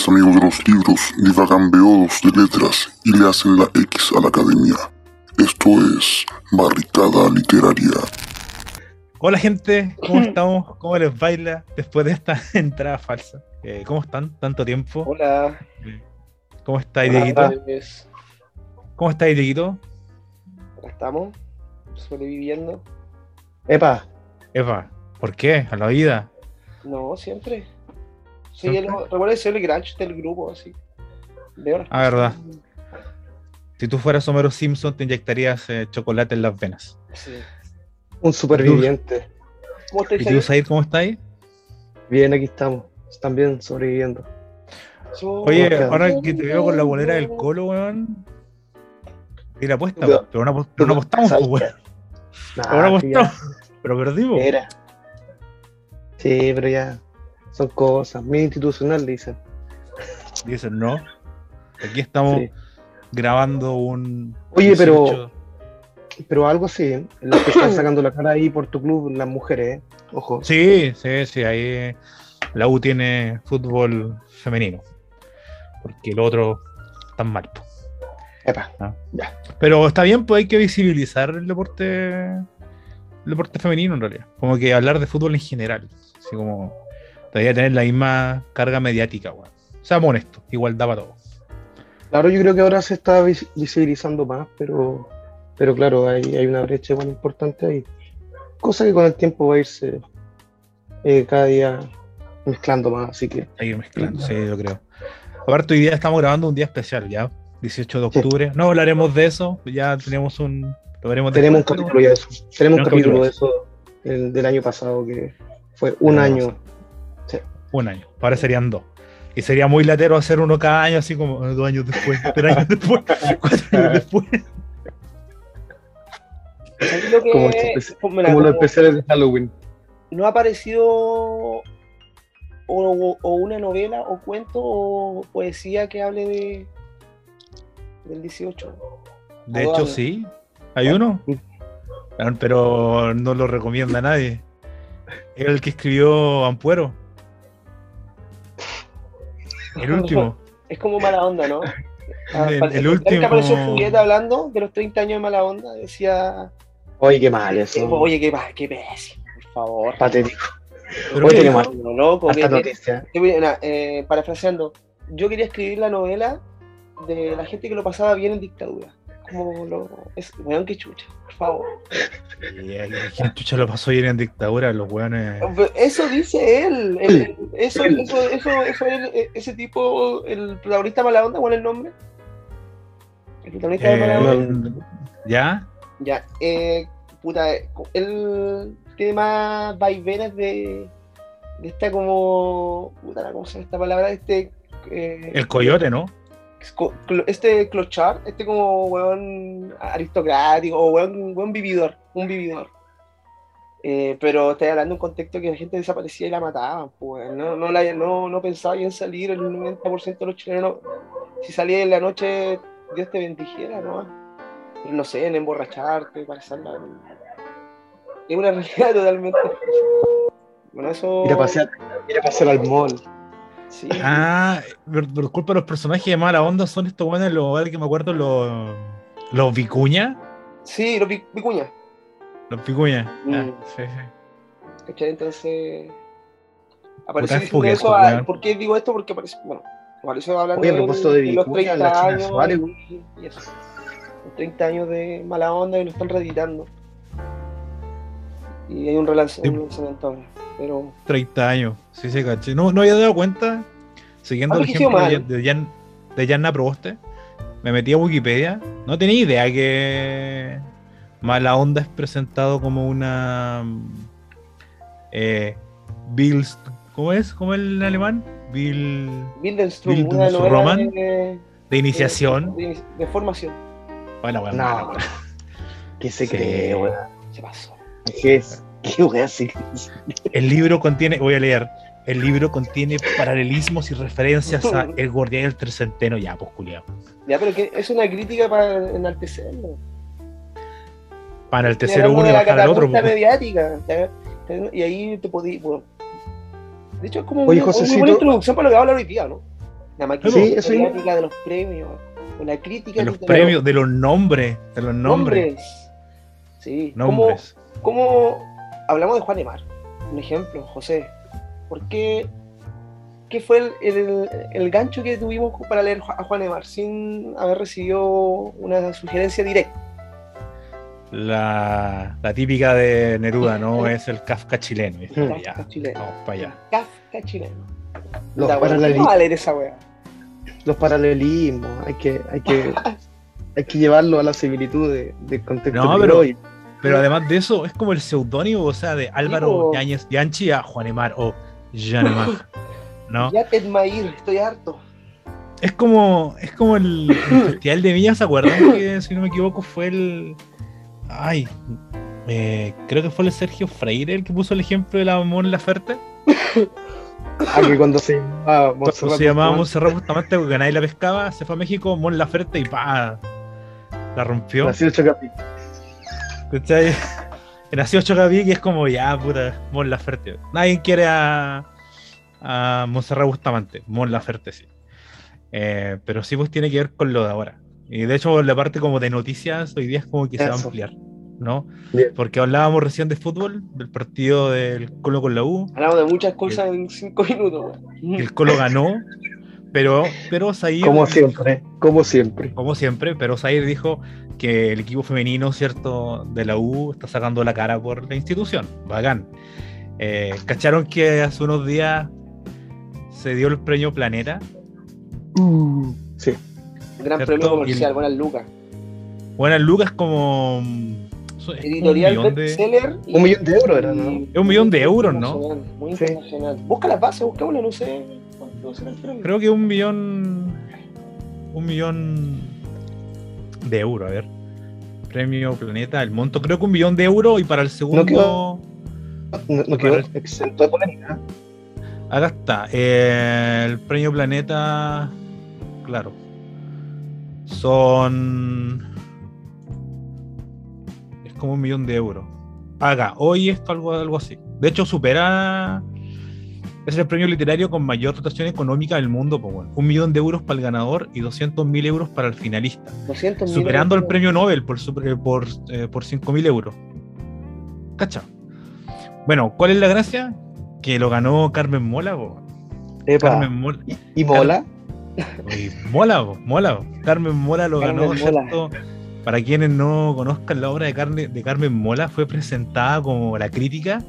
tres amigos de los libros divagan beodos de letras y le hacen la X a la academia. Esto es Barricada Literaria. Hola gente, ¿cómo estamos? ¿Cómo les baila después de esta entrada falsa? Eh, ¿Cómo están? ¿Tanto tiempo? Hola. ¿Cómo estáis, Dieguito? ¿Cómo estáis, Dieguito? Estamos, sobreviviendo. Epa, Eva, ¿por qué? A la vida. No, siempre. Sí, el, ¿Siempre? recuerda ser el Granch del grupo, así. Las Ah, verdad. Si tú fueras Homero Simpson, te inyectarías eh, chocolate en las venas. Sí. un superviviente. ¿Cómo estáis? ¿Y tú, Said, cómo estáis? Bien, aquí estamos. Están bien sobreviviendo. Oye, ahora que te veo con la bolera del colo, weón. Y la apuesta, weón. pero no, pero no apostamos, ¿Sabes weón. Nah, que ya apostamos. Pero perdimos. Era. Sí, pero ya son cosas. Muy institucional, dicen. Dicen no. Aquí estamos Sí. grabando un. Oye, pero- 18. Pero algo así, ¿eh? Los que están sacando la cara ahí por tu club, las mujeres, ¿eh? Ojo. Sí, sí, sí. Ahí la U tiene fútbol femenino. Porque el otro está mal. Epa. Ah. Ya. Pero está bien, pues hay que visibilizar el deporte. El deporte femenino en realidad. Como que hablar de fútbol en general. Así como. Debería tener la misma carga mediática, weón. Seamos honestos, igualdad para todos. Claro, yo creo que ahora se está vis- visibilizando más, pero, pero claro, hay, hay una brecha igual importante ahí. Cosa que con el tiempo va a irse eh, cada día mezclando más, así que Ahí mezclando, sí, yo creo. Aparte, hoy día estamos grabando un día especial, ¿ya? 18 de Sí. octubre. No hablaremos de eso, ya tenemos un. Lo veremos tenemos un pero- capítulo ya de eso. Tenemos un Tenemos un capítulo capítulo de eso el, del año pasado, que fue un año. Un año. Ahora serían dos. Y sería muy latero hacer uno cada año, así como eh, dos años después, tres años después, cuatro años después. ¿Sabes lo que- Como espe- mira, Como los especiales de Halloween. no ha aparecido o, o una novela o cuento o poesía que hable de del 18. De hecho, sí. Hay uno. Pero no lo recomienda nadie. Es el que escribió Ampuero. El último. Es como mala onda, ¿no? Ah, El- parece- el ¿sabes que último- apareció Julieta hablando de los 30 años de mala onda? Decía, Oye, qué mal eso. oye, qué, pa- qué pésimo, por favor. Patético. Pero Oye, ¿qué mal. No, loco, Hasta que- noticia. que eh, parafraseando, yo quería escribir la novela de la gente que lo pasaba bien en dictadura. Como lo. Es, weón, qué chucha, por favor. Y, eh, ¿Quién chucha lo pasó bien en dictadura? Los weones. Eso dice él. el- el- eso, eso, eso, eso, eh, ese tipo, el protagonista mala onda, ¿cuál es el nombre? El protagonista de mala Eh, onda. ¿Ya? Ya, eh, puta, él tiene más vaivenes de, de esta como, puta, ¿cómo se llama esta palabra? Este, eh, El coyote, ¿no? Este clochard, este como weón aristocrático, o weón, weón vividor, un vividor. Eh, pero estoy hablando de un contexto que la gente desaparecía y la mataban, pues, no, no, la- no, no pensaba en salir, el 90% de los chilenos, si salía en la noche, Dios te bendijera, ¿no? Pero no sé, en emborracharte, para hacerla. Es una realidad totalmente. Bueno, eso. Ir a pasear, ir a pasear al mall. Sí. Ah, por, por culpa de los personajes de mala onda son estos weones, los que me acuerdo, los. Los vicuña. Sí, los vi- vicuñas. Los vicuña. Mm. Ah, sí, sí. ¿Cachai? Entonces. Apareció diciendo eso. ah. ¿Por qué digo esto? Porque apareció. Bueno, apareció hablando Oye, a propósito de los vicuña, 30 las China años. Weón. y, eso. Los 30 años de mala onda y lo están reeditando. Y hay un, relanz- Sí. un lanzamiento ahora. Pero. 30 años. Sí, sí, caché. No, no había dado cuenta. Siguiendo el ejemplo de, mal. de Jan, de Yanna Proboste, me metí a Wikipedia. No tenía idea que Mala Onda es presentado como una. Eh, Bill. ¿Cómo es? ¿Cómo es el alemán? Bill. Bildungsroman, una novela de, De iniciación. de, de formación. Bueno, bueno, No. bueno. ¿Qué se Sí. cree, weón? Se pasó. ¿Qué es? ¿Qué weón así? El libro contiene. Voy a leer. El libro contiene paralelismos y referencias a El Guardián del Trecenteno. Ya, pues, culiao. Ya, pero que es una crítica para enaltecerlo. Para el Estoy tercero hablando uno y de la bajar al otro. pues. mediática. ¿ya? Y ahí te podí. Bueno. De hecho, es como Oye, una, buena introducción para lo que va a hablar hoy día, ¿no? La máquina Sí, eso mismo. mediática de los premios, o la crítica De los premios, de los nombres, de los nombres. Sí, Nombres. ¿Cómo, cómo hablamos de Juan Emar? Un ejemplo, José. ¿Por qué? ¿Qué fue el, el- el gancho que tuvimos para leer a Juan Emar sin haber recibido una sugerencia directa? La, la típica de Neruda, ¿no? Es el Kafka chileno. Es como, ya, Kafka chileno. vamos para allá. Kafka chileno. Los, Puta, weón, paraleli- ¿cómo va a leer esa wea? los paralelismos, hay que, hay que, hay que llevarlo a la similitud de, del contexto No, pero-. Pero además de eso, es como el seudónimo, o sea, de Álvaro. Yáñez Yanchi a Juanemar o Janemar. ¿No? Ya Ted Mair, estoy harto. Es como, es como el, el Festival de Viña, ¿se acuerdan? Que si no me equivoco fue el. Ay, eh, creo que fue el Sergio Freire el que puso el ejemplo de la Mon Laferte. Ah, que cuando se llamaba Montserrat se llamaba Montserrat justamente porque nadie la pescaba, se fue a México, Mon Laferte y pa la rompió. nació el Chocapi. ¿Cachai? Nació Chocaví, que es como ya, puta, Mon Laferte. Nadie quiere a, a Montserrat Bustamante, Mon Laferte sí. Eh, pero sí, pues tiene que ver con lo de ahora. Y de hecho, la parte como de noticias hoy día es como que se va a Eso. ampliar, ¿no? Bien. Porque hablábamos recién de fútbol, del partido del Colo con la U, Hablamos de muchas cosas en cinco minutos. el Colo ganó, pero, pero Zaire, Como siempre, como siempre. como siempre, pero Zaire dijo que el equipo femenino, ¿cierto?, de la U está sacando la cara por la institución. Bacán. Eh, ¿Cacharon que hace unos días se dio el premio Planeta? Sí. Gran ¿Cierto? premio comercial, el- buenas lucas. Bueno, el Lucas como... un Editorial millón de- bestseller. y- Un millón de euros era, ¿no? Es un millón de euros, ¿no? internacional, Muy Sí. internacional. Busca las bases, buscámoslo, no sé. Cuánto será el premio. Creo que un millón... Un millón de euros, a ver. Premio Planeta, el monto creo que un millón de euros y para el segundo... quedó- No, no quedó Para- exento de polémica. Acá está. eh, el premio Planeta. Claro. Son. Es como un millón de euros. Acá, hoy esto algo, algo así. De hecho, supera. Es el premio literario con mayor dotación económica del mundo. Pues, bueno. Un millón de euros para el ganador y 200 mil euros para el finalista. 200 mil Superando el premio Nobel por, eh, por 5 mil euros. ¿Cacha? Bueno, ¿cuál es la gracia? Que lo ganó Carmen Mola, po. Carmen Mola. ¿Y, y mola? Oye, mola, po, mola. po. Carmen Mola lo Carmen ganó, Mola. ¿cierto? Para quienes no conozcan la obra de, Carne- de Carmen Mola, fue presentada como la crítica,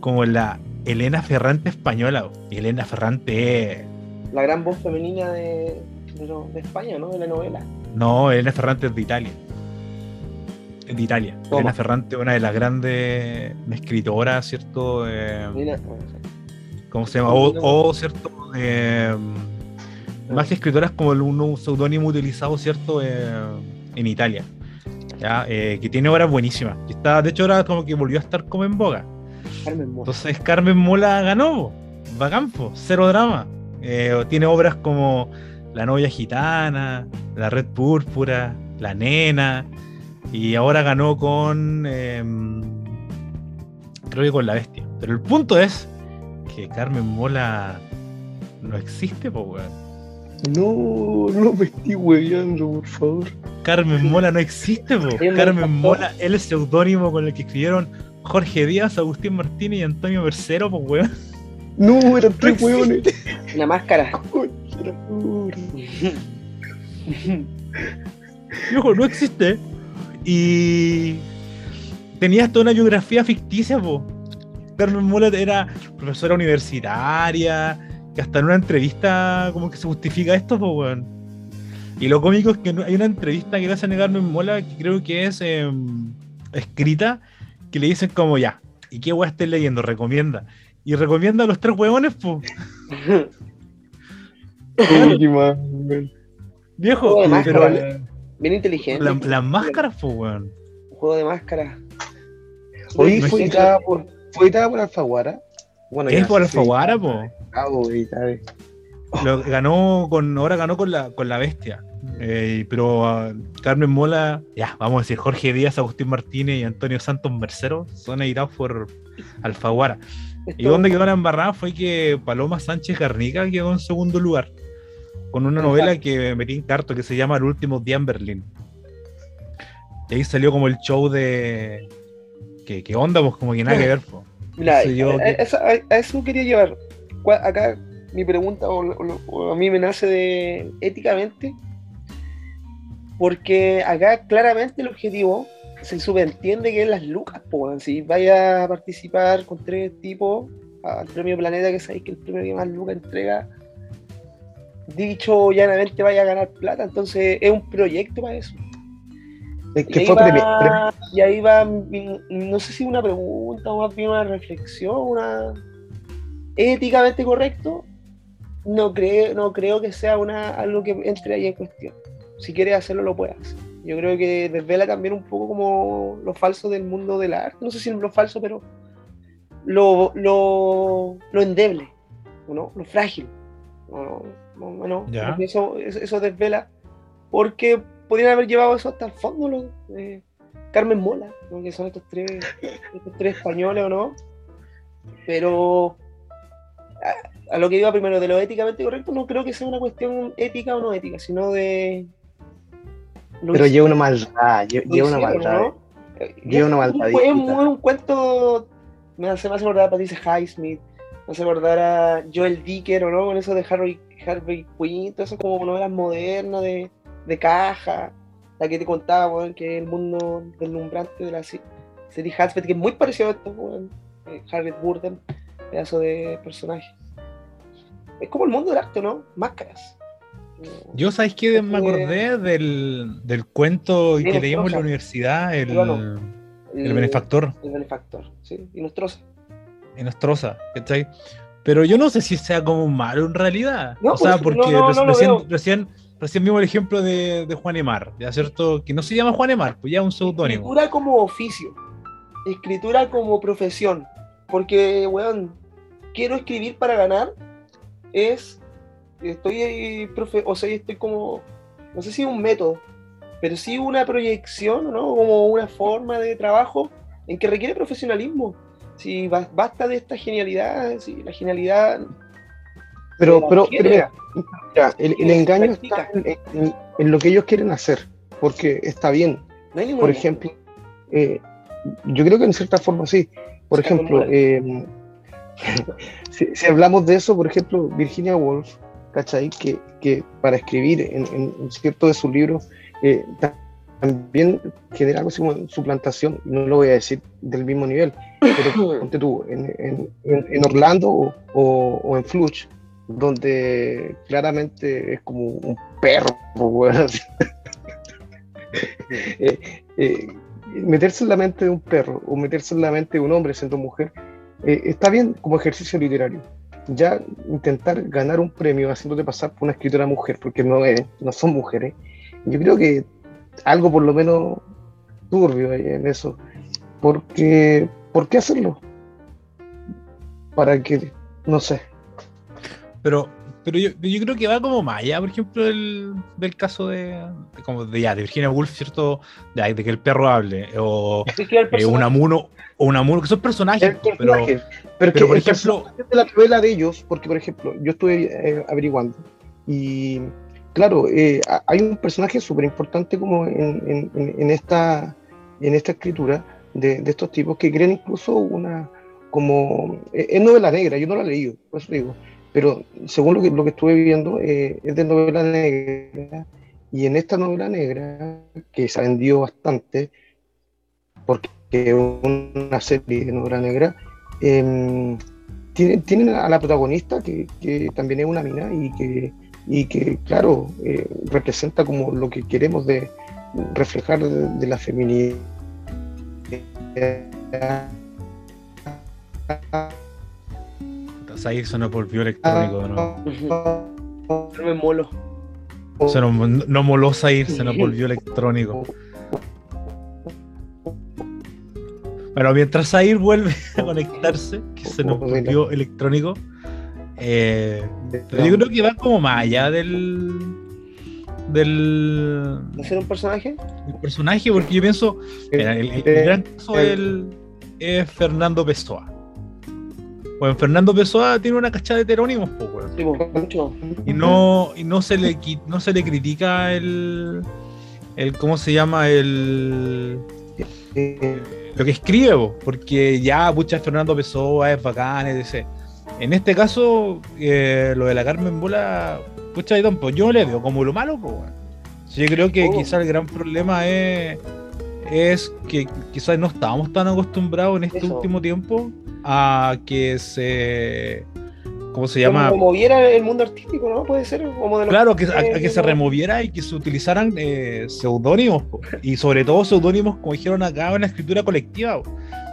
como la Elena Ferrante española. Elena Ferrante La gran voz femenina de, de, España, ¿no? De la novela. No, Elena Ferrante es de Italia. Es de Italia. ¿Cómo? Elena Ferrante, una de las grandes escritoras, ¿cierto? Eh, ¿Cómo se llama? O, o, ¿cierto? Eh, más que escritoras como el, un, un seudónimo utilizado, ¿cierto? Eh, en Italia. ¿ya? Eh, que tiene obras buenísimas. Y está, de hecho, ahora como que volvió a estar como en boga. Carmen Mola. Entonces Carmen Mola ganó. po. Bacán, po, cero drama. Eh, tiene obras como La novia gitana, La red púrpura, La nena. Y ahora ganó con... em, creo que con La bestia. Pero el punto es que Carmen Mola no existe, po, weón. No, no me estoy hueveando, por favor. Carmen Mola no existe, po. me Carmen. Mola es el seudónimo con el que escribieron Jorge Díaz, Agustín Martínez y Antonio Mercero, pues weón. No, eran tres No huevones. Una máscara. Viejo, no existe. Y tenía hasta una biografía ficticia, po. Carmen Mola era profesora universitaria, que hasta en una entrevista como que se justifica esto, po, weón. Y lo cómico es que no- hay una entrevista que le hacen a Carmen Mola, que creo que es em, escrita, que le dicen como ya, ¿y qué weón estés leyendo? Recomienda. Y recomienda a los tres huevones, weón. Viejo, Juego de pero máscara. Bien inteligente. la- las máscaras, po, weón. Un juego de máscara. Oye, No fue editada por, fue por Alfaguara. Bueno, Es por sí, Alfaguara, po. Ah, bo. Lo ganó con, ahora ganó con la, con la bestia. Eh, pero ah, Carmen Mola, ya, vamos a decir, Jorge Díaz, Agustín Martínez y Antonio Santos Mercero son editados por Alfaguara. ¿Y dónde quedó la embarrada? Fue que Paloma Sánchez Garnica quedó en segundo lugar. con una novela que metí en carto que se llama El último día en Berlín. Y ahí salió como el show de. ¿Qué, qué onda? Pues como que nada que ver. po. Mira, Entonces yo- a, a- eso- a- a eso quería llevar. Acá mi pregunta, o, o- o a mí me nace de éticamente, porque acá claramente el objetivo se subentiende que es las lucas, weón. si vaya a participar con tres tipos al premio Planeta, que sabéis que el premio que más lucas entrega, dicho llanamente vaya a ganar plata, entonces es un proyecto para eso. Es Y ahí, fue va, y ahí va, mi- no sé si una pregunta o más bien una reflexión, una éticamente correcto. No creo, no creo que sea una, algo que entre ahí en cuestión. Si quieres hacerlo, lo puedes hacer. Yo creo que desvela también un poco como lo falso del mundo del arte. No sé si lo falso, pero lo, lo, lo endeble, ¿no? lo frágil. ¿no? No, no, no. Ya. Creo que Eso, eso, eso desvela. Porque podrían haber llevado eso hasta el fondo los, eh, Carmen Mola, ¿no? que son estos tres, estos tres españoles o no. Pero a, a lo que iba primero, de lo éticamente correcto, no creo que sea una cuestión ética o no ética, sino de. Lo Pero lleva una maldad, lleva una maldad. ¿no? Eh, Lleva una maldad Es un, cuento. Me hace, hace acordar a Patricia Highsmith, me hace acordar a Joel Dicker, ¿o no? Con eso de Harvey, Harvey Quinn, todo eso como novelas modernas de, de caja, la que te contaba, weón, que es el mundo deslumbrante de la se- serie Hatsbeth, que es muy parecido a esto, weón. eh, Harriet Burden, pedazo de personaje. Es como el mundo del arte, ¿no? Máscaras. Yo, ¿sabes qué? Me acordé del, del cuento que leímos en la universidad, el, Bueno. el benefactor. El benefactor, sí. Y Nostroza. en Astroza, ¿cachai? Pero yo no sé si sea como malo en realidad. No, o sea, pues, porque no, recién, recién, recién vimos el ejemplo de, de Juan Emar, ¿ya cierto? Que no se llama Juan Emar, pues ya es un seudónimo. Escritura como oficio. Escritura como profesión. Porque, weón, quiero escribir para ganar. Es. Estoy, eh, profe, o sea, estoy como. No sé si un método, pero sí una proyección, ¿no? Como una forma de trabajo en que requiere profesionalismo. Si ba- basta de esta genialidad, si la genialidad. Pero, la pero, mira, mira, el, engaño está en, en- en lo que ellos quieren hacer, porque está bien. No hay Por ejemplo, eh, yo creo que en cierta forma sí. Por Está ejemplo, eh, si, si hablamos de eso, por ejemplo, Virginia Woolf, ¿cachai? Que, que para escribir en, en- cierto de sus libros eh, ta- también genera algo así como suplantación, no lo voy a decir del mismo nivel, pero ponte tú, en, en- en- en Orlando o, o- o en Fluch, donde claramente es como un perro, así. Eh, eh, meterse en la mente de un perro o meterse en la mente de un hombre siendo mujer eh, está bien como ejercicio literario. Ya intentar ganar un premio haciéndote pasar por una escritora mujer, porque no, es, no son mujeres, yo creo que algo por lo menos turbio hay en eso. Porque, ¿por qué hacerlo? Para que, no sé. Pero, pero yo, yo creo que va como más allá, por ejemplo, del, del caso de, de como de, ya, de Virginia Woolf, ¿cierto? De, de que el perro hable, o eh, personaje. Unamuno, o Unamuno, que son personajes, El pero, personaje. Pero, pero, que por ejemplo- de la novela de ellos, porque por ejemplo, yo estuve eh, averiguando y claro, eh, ha- hay un personaje súper importante como en, en- en- esta, en esta escritura de, de estos tipos que creen incluso una como eh, es novela negra, yo no la he leído, por eso digo, pero según lo que, lo que estuve viendo eh, es de novela negra y en esta novela negra que se ha vendido bastante porque es una serie de novela negra em, tienen, tienen a la protagonista que, que también es una mina y que, y que claro, eh, representa como lo que queremos de reflejar de, de la feminidad. ahí se nos volvió electrónico. Ujú. No me molo. No moló salir, se nos volvió electrónico. Bueno, mientras Zair vuelve a conectarse, que se nos volvió electrónico, eh, pero yo creo que va como más allá del, del, ¿De ser un personaje? del personaje, porque yo pienso, mira, el, el- el gran caso del- es Fernando Pessoa. Bueno, Fernando Pessoa tiene una cachada de heterónimos, pues. Y no, y no se le no se le critica el. el ¿cómo se llama? el. Eh, lo que escribe, po, porque ya pucha Fernando Pessoa es bacán, etc. En este caso, eh, lo de la Carmen Bola, pucha, Don, pues yo le veo como lo malo, po, weón. Yo creo que Oh. quizás el gran problema es, es que quizás no estábamos tan acostumbrados en este Eso. último tiempo a que se. ¿Cómo se llama? como viera el mundo artístico, ¿no? Puede ser como Claro, que, a, a que se removiera y que se utilizaran eh, seudónimos, y sobre todo seudónimos, como dijeron acá, en la escritura colectiva. po.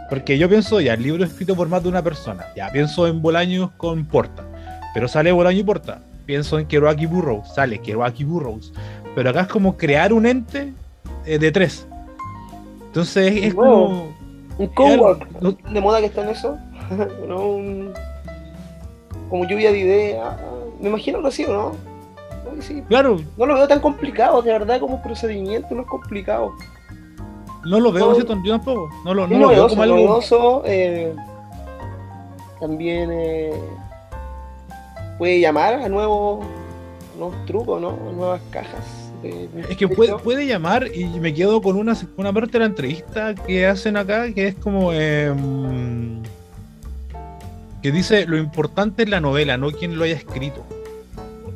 Porque yo pienso, ya, el libro escrito por más de una persona, ya pienso en Bolaños con Porta, pero sale Bolaño y Porta. Pienso en Kerouac y Burroughs, sale Kerouac y Burroughs. Pero acá es como crear un ente eh, de tres. Entonces es, como. Un cowork. de moda que está en eso. ¿no? Un- como lluvia de ideas. Me imagino algo así, ¿o no? Sí. Claro, No lo veo tan complicado, de verdad, como procedimiento, no es complicado. no lo veo, No. ¿cierto? Yo tampoco. No lo, no lo veo como algo. novedoso, eh, también eh, puede llamar a nuevos, nuevos trucos, ¿no? A nuevas cajas. de- de Es que puede, puede llamar y me quedo con una, una parte de la entrevista que hacen acá que es como em, que dice lo importante es la novela, no quien lo haya escrito.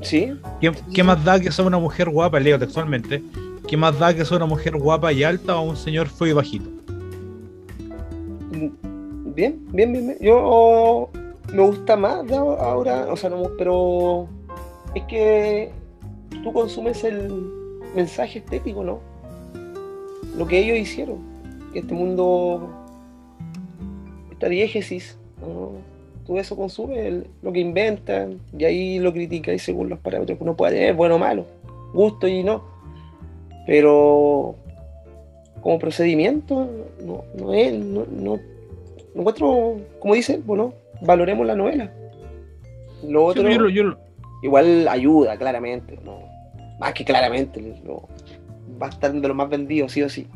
Sí, ¿Qué, qué más da que sea una mujer guapa, leo textualmente? ¿Qué más da que sea una mujer guapa y alta o un señor feo y bajito? bien, bien, bien. bien. Yo me gusta más de ahora, o sea, no, pero es que tú consumes el mensaje estético, ¿no? Lo que ellos hicieron, que este mundo, esta diégesis, ¿no? Tú eso consumes, lo que inventan, y ahí lo criticáis según los parámetros que uno puede tener, bueno o malo, gusto y no. Pero como procedimiento, no, no es, no, no, no encuentro, como dice, bueno, valoremos la novela. Lo Sí, otro, yo lo- yo lo- igual ayuda, claramente, ¿no? Más que claramente, lo- va a estar de lo más vendido, sí o sí.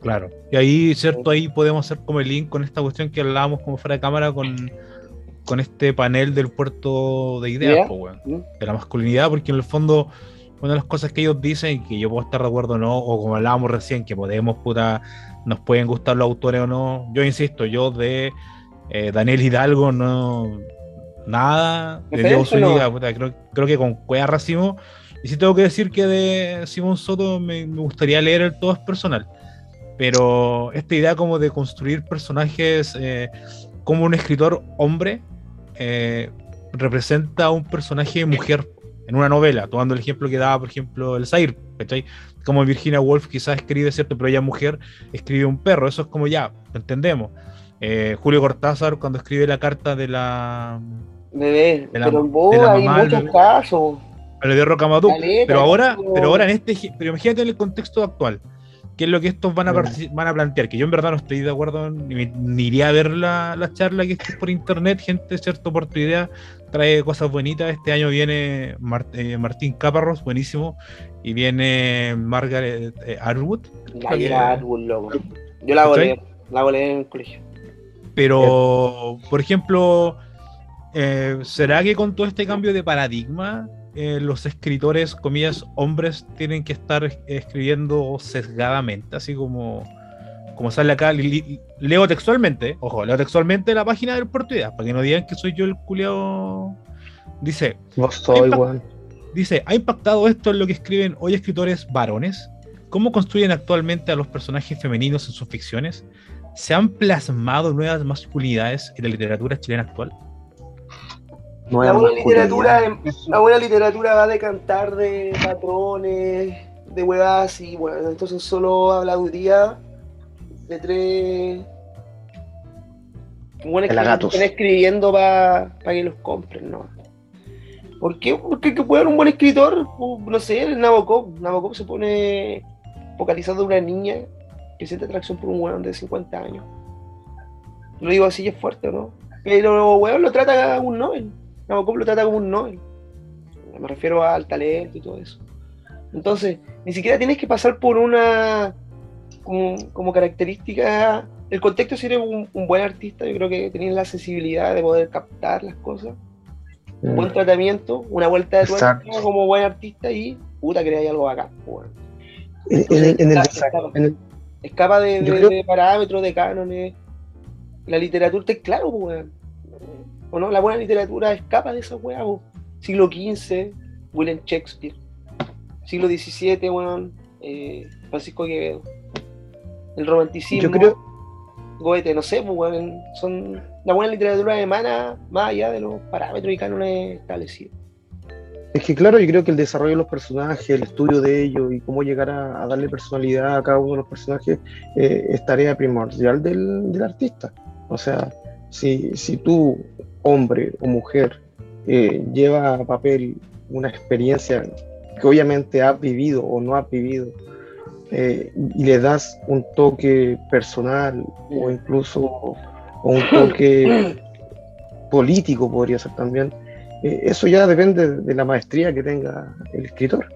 Claro. Y ahí, ¿cierto? Ahí podemos hacer como el link con esta cuestión que hablábamos como fuera de cámara con, con este panel del puerto de ideas, po, weón. ¿Mm? de la masculinidad, porque en el fondo una de las cosas que ellos dicen, que yo puedo estar de acuerdo o no, o como hablábamos recién, que podemos, puta, nos pueden gustar los autores o no, yo insisto, yo de eh, Daniel Hidalgo no, nada, de Diego no. Zúñiga, puta, creo, creo que con Cuea Racimo, y sí tengo que decir que de Simón Soto me, me gustaría leer el todo es personal, pero esta idea como de construir personajes eh, como un escritor hombre, eh, representa a un personaje mujer en una novela, tomando el ejemplo que daba, por ejemplo, el Zaire, ¿cachai? Como Virginia Woolf quizás escribe, ¿cierto? Pero ella mujer escribe un perro, eso es como ya, lo entendemos. Eh, Julio Cortázar cuando escribe la carta de la... Bebé, De la- pero en de vos la hay mamá muchos casos. de Rocamadour, Caleta, pero ahora, pero ahora en este, pero imagínate en el contexto actual, qué es lo que estos van a, van a plantear, que yo en verdad no estoy de acuerdo, ni, iría a ver la, la charla que esté por internet, gente, cierto, por tu idea, trae cosas bonitas, este año viene eh, Martín Caparros, buenísimo, y viene Margaret eh, Atwood, La árbol, loco. Yo la volé, la volé en el colegio. pero, por ejemplo, eh, ¿será que con todo este cambio de paradigma, eh, los escritores, comillas, hombres, tienen que estar es- escribiendo sesgadamente, así como, como sale acá? leo textualmente, ojo, leo textualmente la página del Puerto Ideas, para que no digan que soy yo el culiao. Dice, Vos soy, weón. Dice, ¿ha impactado esto en lo que escriben hoy escritores varones? ¿Cómo construyen actualmente a los personajes femeninos en sus ficciones? ¿Se han plasmado nuevas masculinidades en la literatura chilena actual? La buena literatura, masculinidad. la buena literatura va a decantar de patrones, de huevas y bueno, entonces solo habladuría de tres buenos que están escribiendo para que los compren, ¿no? ¿Por qué? Porque que puede haber un buen escritor, no sé, el Nabokov. Nabokov se pone focalizado en una niña que siente atracción por un weón de 50 años. Lo digo así, es fuerte, ¿no? Pero weón lo trata un Nobel. Nabokov lo trata como un Nobel. Me refiero al talento y todo eso. Entonces, ni siquiera tienes que pasar por una como, como característica el contexto, si eres un, un buen artista, yo creo que tienes la sensibilidad de poder captar las cosas. Un buen tratamiento, una vuelta de tuerca como buen artista y puta, creáis algo acá. Bueno. En en el- Escapa- en el- Escapa de, Yo de- creo- de parámetros, de cánones. La literatura está claro, pues, weón. ¿O no? La buena literatura escapa de esa weá. Siglo XV, William Shakespeare. Siglo XVII, weón. eh, Francisco Quevedo. El romanticismo. yo creo, Goethe, no sé, pues, weón, son la buena literatura emana más allá de los parámetros y cánones establecidos. Es que claro, yo creo que el desarrollo de los personajes, el estudio de ellos y cómo llegar a, a darle personalidad a cada uno de los personajes eh, es tarea primordial del, del artista. O sea, si, si tú, hombre o mujer, eh, lleva a papel una experiencia que obviamente has vivido o no has vivido eh, y le das un toque personal o incluso o un toque político podría ser también, eh, eso ya depende de la maestría que tenga el escritor.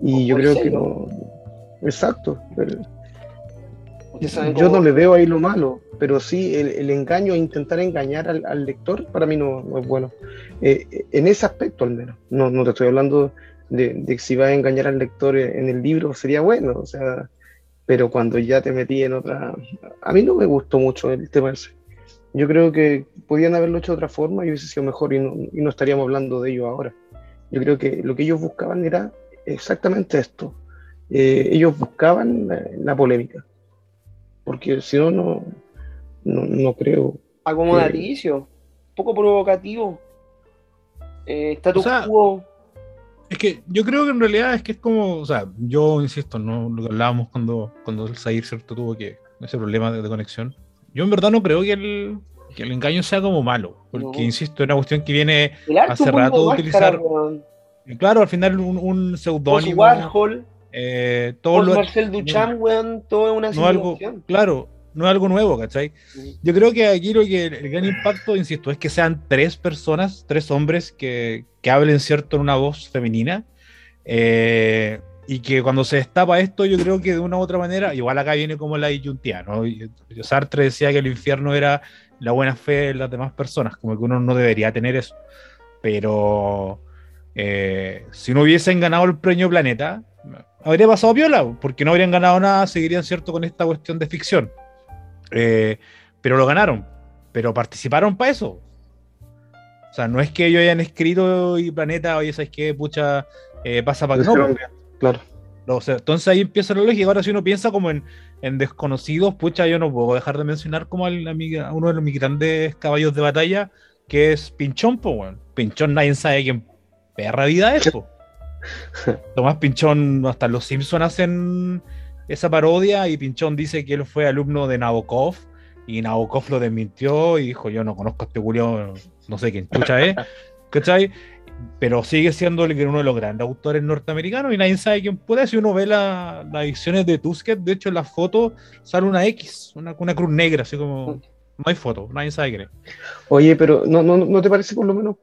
Y yo creo que no. Exacto. pero Yo no le veo ahí lo malo, pero sí el, el engaño, intentar engañar al, al lector, para mí no, no es bueno. Eh, en ese aspecto al menos. No, no te estoy hablando de, de si vas a engañar al lector en el libro sería bueno, o sea, pero cuando ya te metí en otra... A mí no me gustó mucho el tema ese. Yo creo que podían haberlo hecho de otra forma y hubiese sido mejor y no, y no estaríamos hablando de ello ahora. Yo creo que lo que ellos buscaban era exactamente esto. Eh, ellos buscaban la, la polémica. Porque si no, no, no, no creo. acomodaticio, poco provocativo. Eh, status O sea, quo. Es que yo creo que en realidad es que es como, o sea, yo insisto, ¿no? Lo que hablábamos cuando, cuando el Zair, ¿cierto? Tuvo que, ese problema de, de conexión. Yo en verdad no creo que el, que el engaño sea como malo, porque No. insisto, es una cuestión que viene, hace rato de utilizar- claro, al final un, un seudónimo, Warhol, eh, todo lo, Marcel Duchamp, weón, todo es una no algo, claro, no es algo nuevo, ¿cachai? Yo creo que aquí lo que el gran impacto, insisto, es que sean tres personas, tres hombres que, que hablen cierto en una voz femenina. eh, y que cuando se destapa esto, yo creo que de una u otra manera, igual acá viene como la disyuntía, ¿no? Sartre decía que el infierno era la buena fe de las demás personas, como que uno no debería tener eso. Pero eh, si no hubiesen ganado el premio Planeta, habría pasado piola, porque no habrían ganado nada, seguirían cierto con esta cuestión de ficción. Eh, pero lo ganaron, pero participaron para eso. O sea, no es que ellos hayan escrito y Planeta, oye, ¿sabes qué? Pucha, eh, pasa para que no. Claro. No, o sea, entonces ahí empieza la lógica. Ahora, si uno piensa como en, en desconocidos, pucha, yo no puedo dejar de mencionar como al, a, uno de mis grandes caballos de batalla, que es Pinchón, pues, weón. Pinchón, nadie sabe quién perra vida es, po. Tomás Pinchón, hasta los Simpsons hacen esa parodia y Pinchón dice que él fue alumno de Nabokov y Nabokov lo desmintió y dijo, yo no conozco a este Julio, no sé quién chucha es, ¿cachai? Pero sigue siendo uno de los grandes autores norteamericanos y nadie sabe quién puede. Si uno ve la- las ediciones de Tusquets, de hecho en la foto sale una X, una, una cruz negra, así como... No hay foto, nadie sabe quién es. Oye, pero ¿no, no, ¿no te parece por lo menos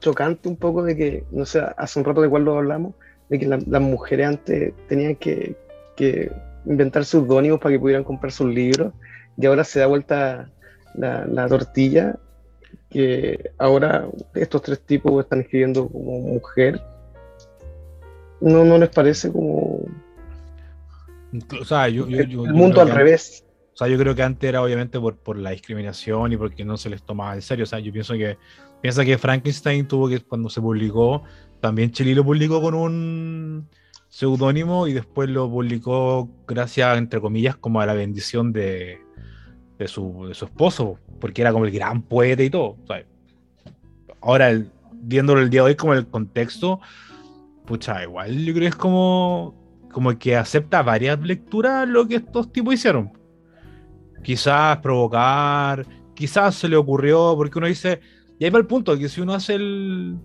chocante un poco de que, no sé, hace un rato de cuál lo hablamos, de que la- las mujeres antes tenían que, que inventar seudónimos para que pudieran comprar sus libros y ahora se da vuelta la, la tortilla que ahora estos tres tipos están escribiendo como mujer. ¿No, no les parece como O sea, yo, yo- yo- el mundo al que- revés? O sea, yo creo que antes era obviamente por, por la discriminación y porque no se les tomaba en serio. O sea, yo pienso que piensa que Frankenstein tuvo que, cuando se publicó, también Chile lo publicó con un seudónimo y después lo publicó gracias, entre comillas, como a la bendición de, de, su, de su esposo, porque era como el gran poeta y todo. ahora, viéndolo el día de hoy como el contexto, pucha, igual yo creo que es como, como que acepta varias lecturas lo que estos tipos hicieron quizás provocar, quizás se le ocurrió, porque uno dice, y ahí va el punto, que si uno hace el,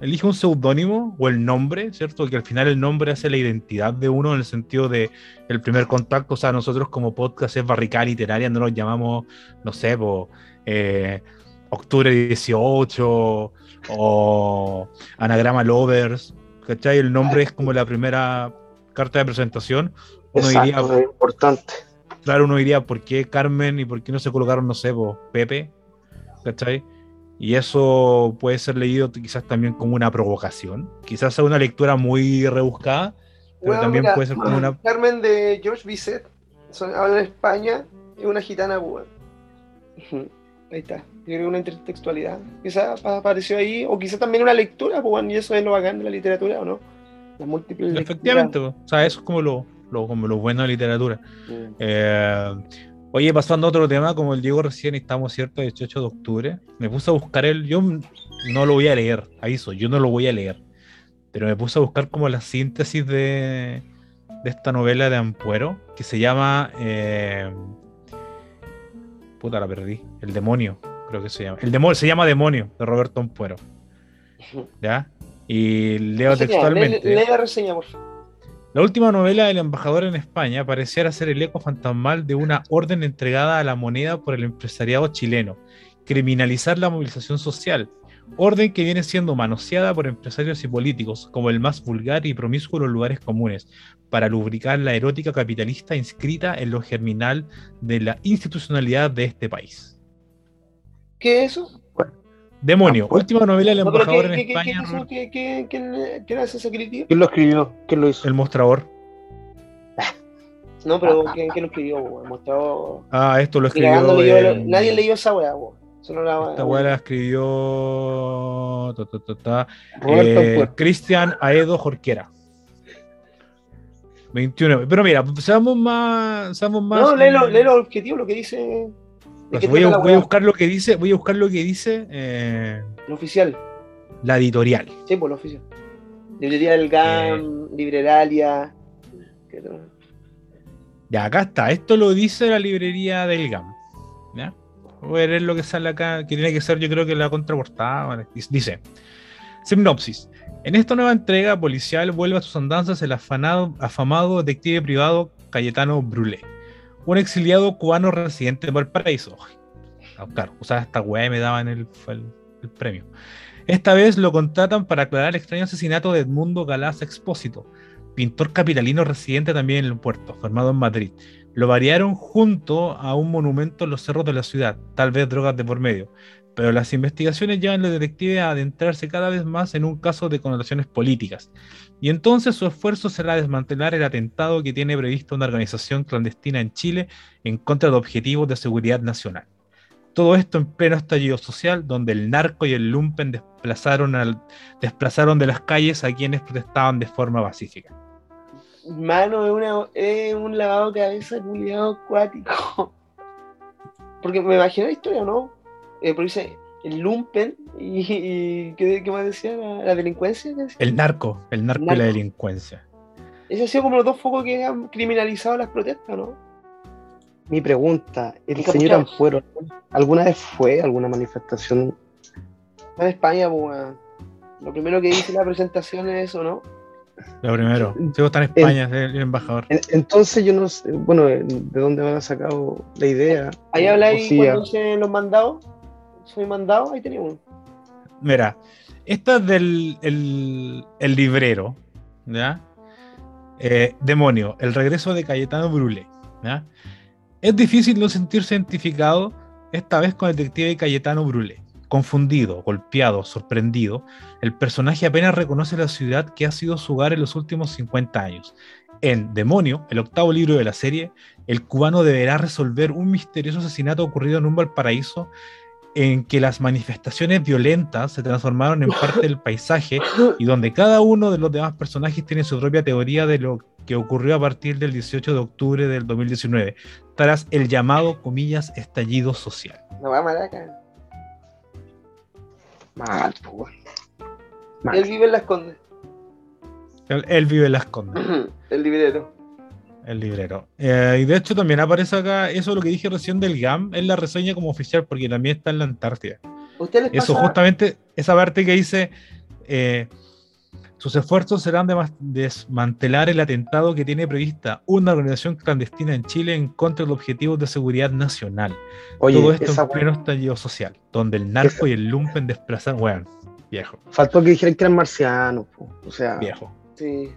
elige un seudónimo o el nombre, ¿cierto? Que al final el nombre hace la identidad de uno en el sentido de el primer contacto, o sea, nosotros como podcast es barricada literaria, no nos llamamos, no sé, po, eh, Octubre 18 o Anagrama Lovers, ¿cachai? El nombre es como la primera carta de presentación. Uno diría, Exacto, es importante. claro, uno diría, ¿por qué Carmen y por qué no se colocaron, no sé, po, Pepe? ¿Cachai? Y eso puede ser leído quizás también como una provocación. Quizás sea una lectura muy rebuscada, pero Weón, también mira, puede ser como una. Carmen de George Bizet, son, habla en España, es una gitana. Ujú, Ahí está. Yo creo que una intertextualidad. Quizás apareció ahí, o quizás también una lectura, pues, y eso es lo bacán de la literatura, ¿o no? Las múltiples. Efectivamente, o sea, eso es como lo, lo- como lo bueno de la literatura. Mm. Eh, oye, pasando a otro tema, como el Diego recién estamos, ¿cierto? El 18 de octubre, me puse a buscar el. Yo no lo voy a leer, aviso, yo no lo voy a leer. Pero me puse a buscar como la síntesis de, de esta novela de Ampuero, que se llama. eh, puta, la perdí. El demonio, creo que se llama. El demonio, se llama Demonio, de Roberto Ampuero. ¿Ya? Y leo textualmente. lee- lee la reseña, por favor. La última novela del embajador en España pareciera ser el eco fantasmal de una orden entregada a la moneda por el empresariado chileno, criminalizar la movilización social, orden que viene siendo manoseada por empresarios y políticos como el más vulgar y promiscuo de los lugares comunes, para lubricar la erótica capitalista inscrita en lo germinal de la institucionalidad de este país. ¿Qué es eso? Demonio, Ah, pues. última novela del embajador ¿qué, en España, qué, hizo? ¿Qué- qué- quién, hace esa crítica? ¿Quién lo escribió? ¿Quién lo hizo? el mostrador. No, pero ¿quién, quién lo escribió? weón? Mostrado. Ah, esto lo escribió. leyó- eh, Nadie leyó esa weá, la Esta weá la escribió ta, ta, ta, ta, Roberto eh. Cristian Aedo Jorquera. 21. Pero mira, seamos más. Seamos más No, lee lo objetivo, lo que dice. ¿De pues voy, a, voy buscar lo que dice. Voy a buscar lo que dice eh, Lo oficial. la editorial. Sí, por lo oficial. Librería del GAM, Eh. Libreralia. Ya, acá está. Esto lo dice la librería del GAM. ¿ya? Voy a leer lo que sale acá, que tiene que ser, yo creo que la contraportada. Dice: Sinopsis. En esta nueva entrega policial vuelve a sus andanzas el afanado- afamado detective privado Cayetano Brulé, un exiliado cubano residente en Valparaíso. Ah, claro, o sea, esta weá me daban el, premio. Esta vez lo contratan para aclarar el extraño asesinato de Edmundo Galás Expósito, pintor capitalino residente también en el puerto, formado en Madrid. Lo variaron junto a un monumento en los cerros de la ciudad, tal vez drogas de por medio. Pero las investigaciones llevan al detective a adentrarse cada vez más en un caso de connotaciones políticas. Y entonces su esfuerzo será desmantelar el atentado que tiene previsto una organización clandestina en Chile en contra de objetivos de seguridad nacional. Todo esto en pleno estallido social, donde el narco y el lumpen desplazaron, desplazaron de las calles a quienes protestaban de forma pacífica. Mano, es un lavado de cabeza culiado acuático. Porque me imagino la historia, ¿no? Eh, porque dice el lumpen y, y ¿qué, qué más decía? La, la delincuencia. El narco, el narco y la delincuencia. Esos han sido como los dos focos que han criminalizado las protestas, ¿no? Mi pregunta, ¿el señor Ampuero alguna vez fue a alguna manifestación? Está en España, pues. Lo primero que dice la presentación es eso, ¿no? Lo primero. Si vos estás en España, es el embajador. En- Entonces yo no sé, bueno, ¿de dónde habrá sacado la idea? Ahí habláis cuando a- dicen los mandados. Soy mandado, ahí tenía uno. Mira, esta es del el, librero, ¿ya? Eh, Demonio, el regreso de Cayetano Brulé. Es difícil no sentirse identificado esta vez con el detective Cayetano Brulé. Confundido, golpeado, sorprendido, el personaje apenas reconoce la ciudad que ha sido su hogar en los últimos 50 años. En Demonio, el octavo libro de la serie, el cubano deberá resolver un misterioso asesinato ocurrido en un Valparaíso en que las manifestaciones violentas se transformaron en parte del paisaje y donde cada uno de los demás personajes tiene su propia teoría de lo que ocurrió a partir del 18 de octubre del 2019, tras el llamado, comillas, estallido social. No va a maraca. Mal. Él vive en las condes. Él, él vive en Las Condes, el librero. El librero. Eh, y de hecho también aparece acá, eso lo que dije recién del GAM, es la reseña como oficial porque también está en la Antártida. ¿Usted les Eso pasa- justamente, esa parte que dice, eh, sus esfuerzos serán de desmantelar el atentado que tiene prevista una organización clandestina en Chile en contra de los objetivos de seguridad nacional. Oye, Todo esto en pleno estallido social, donde el narco y el lumpen desplazan, weón, viejo, faltó que dijeran que eran marcianos, po. o sea, viejo, Sí,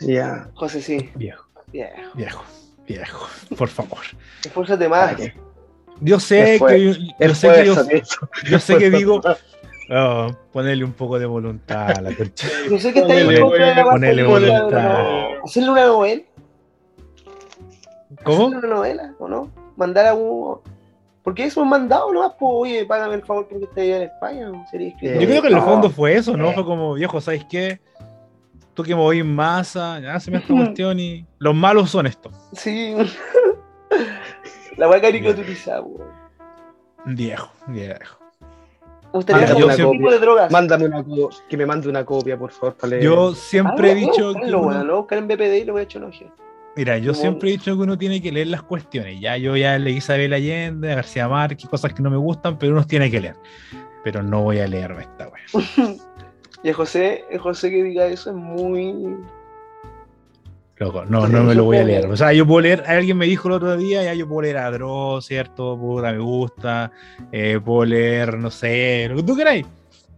ya. José, sí. viejo, Viejo. viejo, Viejo, por favor. Esfuérzate más. Yo sé que yo, yo sé que yo, yo sé que digo, oh, ponerle un poco de voluntad a la concha. Yo sé que está ahí en contra de la película, voluntad. Hacerle una novela. ¿Cómo? Hacerle una novela, ¿o no? Mandar a un. Porque eso es mandado nomás, pues, oye, págame el favor porque esté allá en España. ¿no? Sería escritor. Yo creo que en el No. fondo fue eso, ¿no? Fue como, viejo, ¿sabes qué? Tú que me voy en masa, ya se me esta cuestión y los malos son estos. Sí. la voy a caricaturizar, weón. Viejo, viejo. Mándame hacer una copia. tipo de drogas. Mándame una que me mande una copia, por favor, para leer. Yo siempre he Ah, dicho que uno- weón, lo voy a buscar en BPD y lo voy a echar un. Mira, yo Como- siempre he dicho que uno tiene que leer las cuestiones. Ya yo ya leí Isabel Allende, a García Márquez, cosas que no me gustan, pero uno tiene que leer. Pero no voy a leerme esta wea. Y el José, José que diga eso es muy. Loco, no, no me lo voy a leer. O sea, yo puedo leer, alguien me dijo el otro día, ya yo puedo leer a Dross, ¿cierto? Puta, me gusta. eh, puedo leer, no sé, lo que tú queráis.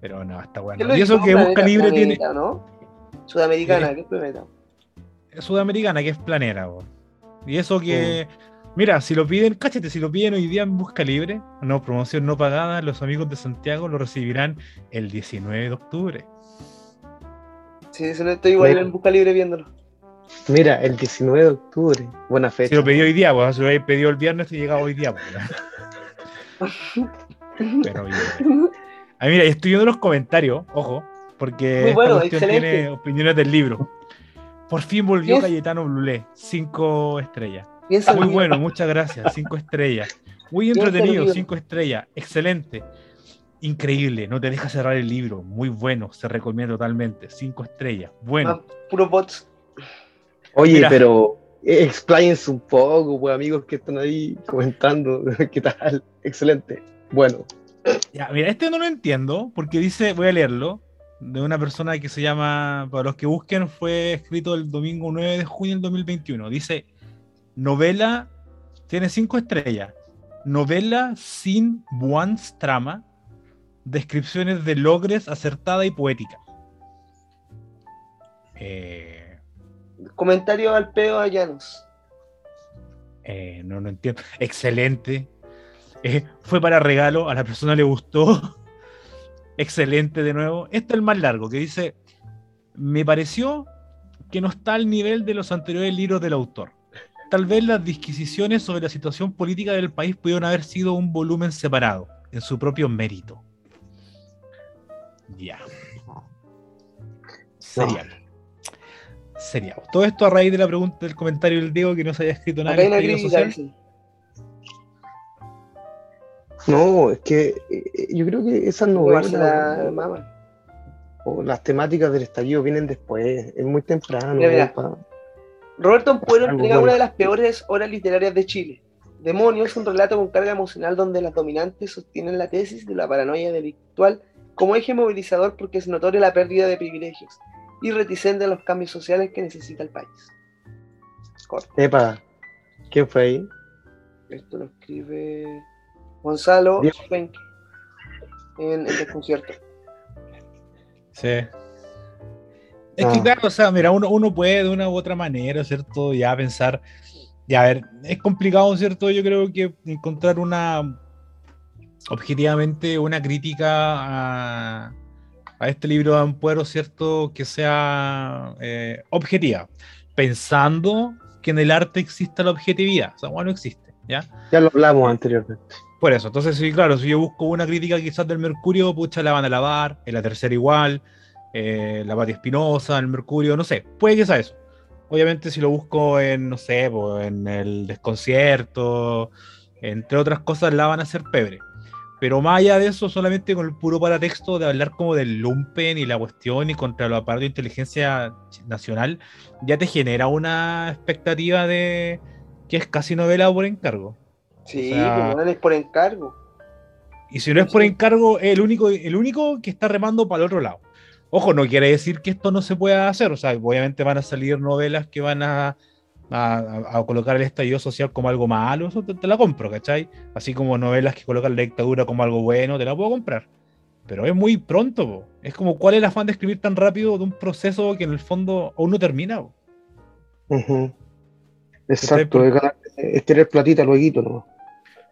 Pero no, está ¿Qué bueno. Y eso que Busca Planeta- Libre tiene. ¿no? Sudamericana, Eh. ¿qué planeta? Sudamericana, que es planera, bo. Y eso que. Mira, si lo piden, cáchate, si lo piden hoy día en Busca Libre, no, promoción no pagada, los amigos de Santiago lo recibirán el 19 de octubre. Sí, eso no estoy igual en busca libre viéndolo. Mira, el 19 de octubre. Buena Si fecha. lo pedí hoy día, pues si lo habéis pedido el viernes, te llegaba hoy día. pues, Pero bien. Ah, mira, y estoy viendo los comentarios, ojo, porque Muy esta bueno, cuestión excelente. tiene opiniones del libro. Por fin volvió. Cayetano Blulé, cinco estrellas. Muy bueno, muchas gracias, cinco estrellas. Muy entretenido, cinco estrellas, excelente. Increíble, no te deja cerrar el libro, muy bueno, se recomienda totalmente, cinco estrellas, bueno. Ah, Puros bots. Oye, Mira. pero eh, expláyense un poco, pues, amigos que están ahí comentando. ¿Qué tal? Excelente. Bueno, Ya, mira, este no lo entiendo, porque dice, voy a leerlo, de una persona que se llama, para los que busquen, fue escrito el domingo 9 de junio del 2021. Dice, novela, tiene cinco estrellas, novela sin buans trama, descripciones de logres acertada y poética. Eh, Comentario al pedo a Llanos. eh, no, no entiendo. Excelente. Eh, fue para regalo, a la persona le gustó. Excelente de nuevo. Este es el más largo, que dice, me pareció que no está al nivel de los anteriores libros del autor. Tal vez las disquisiciones sobre la situación política del país pudieron haber sido un volumen separado, en su propio mérito. Ya. Serial. Serial. Todo esto a raíz de la pregunta del comentario del Diego que no se haya escrito nada en el crítica, social. no, es que eh, yo creo que esas novelas Mama. o las temáticas del estallido vienen después, es muy temprano. Mira, mira. pa- Roberto Ampuero entrega una de las peores obras literarias de Chile. Demonios, un relato con carga emocional donde las dominantes sostienen la tesis de la paranoia delictual como eje movilizador porque es notoria la pérdida de privilegios y reticente a los cambios sociales que necesita el país. Corto. Epa, ¿quién fue ahí? Esto lo escribe Gonzalo. Schwenke en el desconcierto. Sí. Es que Ah. claro, o sea, mira, uno, uno puede de una u otra manera, ¿cierto? Ya pensar, ya a ver, es complicado, ¿cierto? Yo creo que encontrar una, objetivamente, una crítica a, a este libro de Ampuero, ¿cierto? Que sea eh, objetiva, pensando que en el arte exista la objetividad, o sea, bueno, no existe, ¿ya? Ya lo hablamos anteriormente. Por eso, entonces sí, claro, si yo busco una crítica quizás del Mercurio, pucha, la van a lavar, en la tercera igual, eh, la Pati Espinosa, el Mercurio, no sé, puede que sea eso. Obviamente si lo busco en, no sé, pues, en el desconcierto, entre otras cosas, la van a hacer pebre. Pero más allá de eso, solamente con el puro paratexto de hablar como del lumpen y la cuestión y contra los aparatos de inteligencia nacional, ya te genera una expectativa de que es casi novela por encargo. Sí, O sea- pues, weón, es por encargo. Y si no es por encargo, es el único, el único que está remando para el otro lado. Ojo, no quiere decir que esto no se pueda hacer. O sea, obviamente van a salir novelas que van a, a- a colocar el estallido social como algo malo. Eso te, te la compro, ¿cachai? Así como novelas que colocan la dictadura como algo bueno, te la puedo comprar. Pero es muy pronto, po. Es como, ¿cuál es el afán de escribir tan rápido de un proceso que en el fondo aún no termina? po? Ujú. Exacto, es, es tener platita luego, ¿no?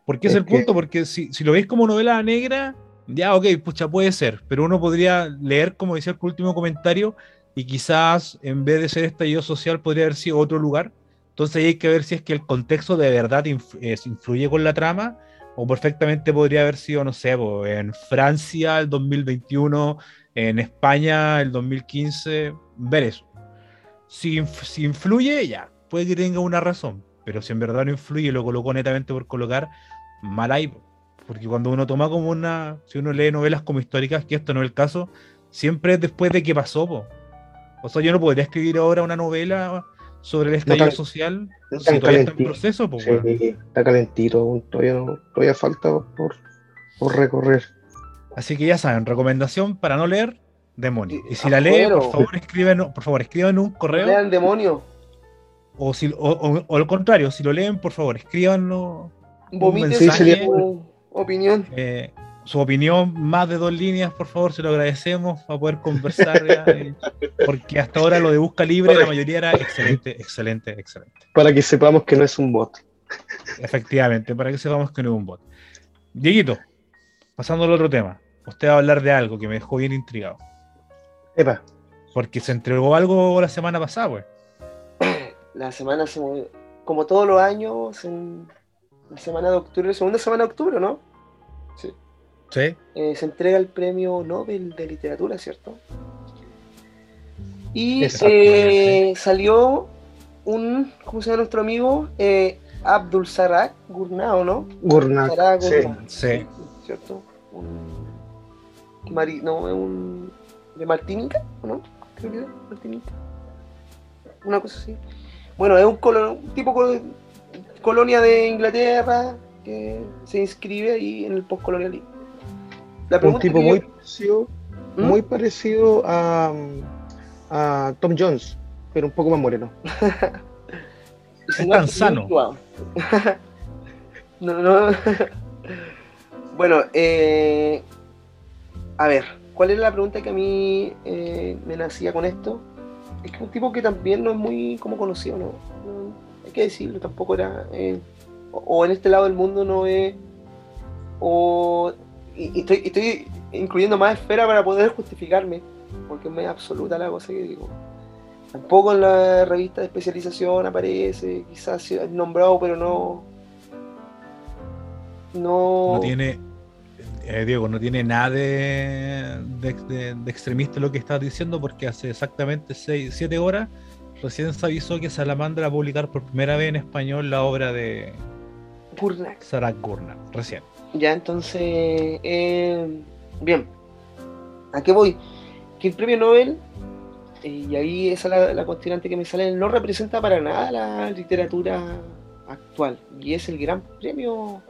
Porque es Es el que- punto, porque si, si lo veis como novela negra, ya, ok, pucha, puede ser, pero uno podría leer, como decía el último comentario, y quizás en vez de ser estallido social podría haber sido otro lugar. Entonces hay que ver si es que el contexto de verdad inf- influye con la trama, o perfectamente podría haber sido, no sé, en Francia el 2021, en España el 2015, ver eso. Si, si influye, ya, puede que tenga una razón, pero si en verdad no influye lo colocó netamente por colocar, mal po. Porque cuando uno toma como una, si uno lee novelas como históricas, que esto no es el caso, siempre es después de que pasó. po. O sea, yo no podría escribir ahora una novela sobre el estallido tan- social no si tan todavía está en calentito. proceso. Sí, está calentito, todavía, no, todavía falta por, por recorrer. Así que ya saben, recomendación para no leer, demonio. Y si la leen, por favor, escriban, por favor, escriban un correo. Lean demonio. O, si, o, o- o al contrario, si lo leen, por favor, mensaje. su opinión. eh, su opinión, más de dos líneas, por favor, se lo agradecemos para poder conversar. ya, eh, porque hasta ahora lo de Busca Libre, la mayoría era excelente, excelente, excelente. Para que sepamos que no es un bot. Efectivamente, para que sepamos que no es un bot. Dieguito, pasando al otro tema. Usted va a hablar de algo que me dejó bien intrigado. Epa, Porque se entregó algo la semana pasada, pues. La semana se movió. Como todos los años, en la semana de octubre, segunda semana de octubre, ¿no? Sí. Sí. Eh, se entrega el premio Nobel de Literatura, ¿cierto? Y eh, salió un, ¿cómo se llama nuestro amigo? Eh, Abdul Sarak Gurnao, ¿no? Sarak Sí. Gurnao, Sí. ¿cierto? Un, mari- no, es un de Martinica, ¿o ¿no? Creo que es Martinica. Una cosa así. Bueno, es un, colo- un tipo col- colonia de Inglaterra que se inscribe ahí en el postcolonialismo. La Un tipo que yo- muy parecido, ¿Mm? muy parecido a, a Tom Jones, pero un poco más moreno. Es no, tan sano. no, no. bueno, eh, a ver, ¿cuál era la pregunta que a mí eh, me nacía con esto? Es que es un tipo que también no es muy como conocido, ¿no? No, hay que decirlo, tampoco era. eh, o, o en este lado del mundo no es. O. Y, y estoy, estoy incluyendo más esfera para poder justificarme, porque es absoluta la cosa que digo. Tampoco en la revista de especialización aparece, quizás es nombrado, pero no. No. No tiene, eh, Diego, no tiene nada de, de, de- de extremista lo que estás diciendo, porque hace exactamente 7 horas recién se avisó que Salamandra va a publicar por primera vez en español la obra de. Sarah Gurna. Recién. Ya, entonces. eh, bien. ¿A qué voy? Que el premio Nobel, eh, y ahí esa es la, la cuestionante que me sale, no representa para nada la literatura actual. Y es el gran premio.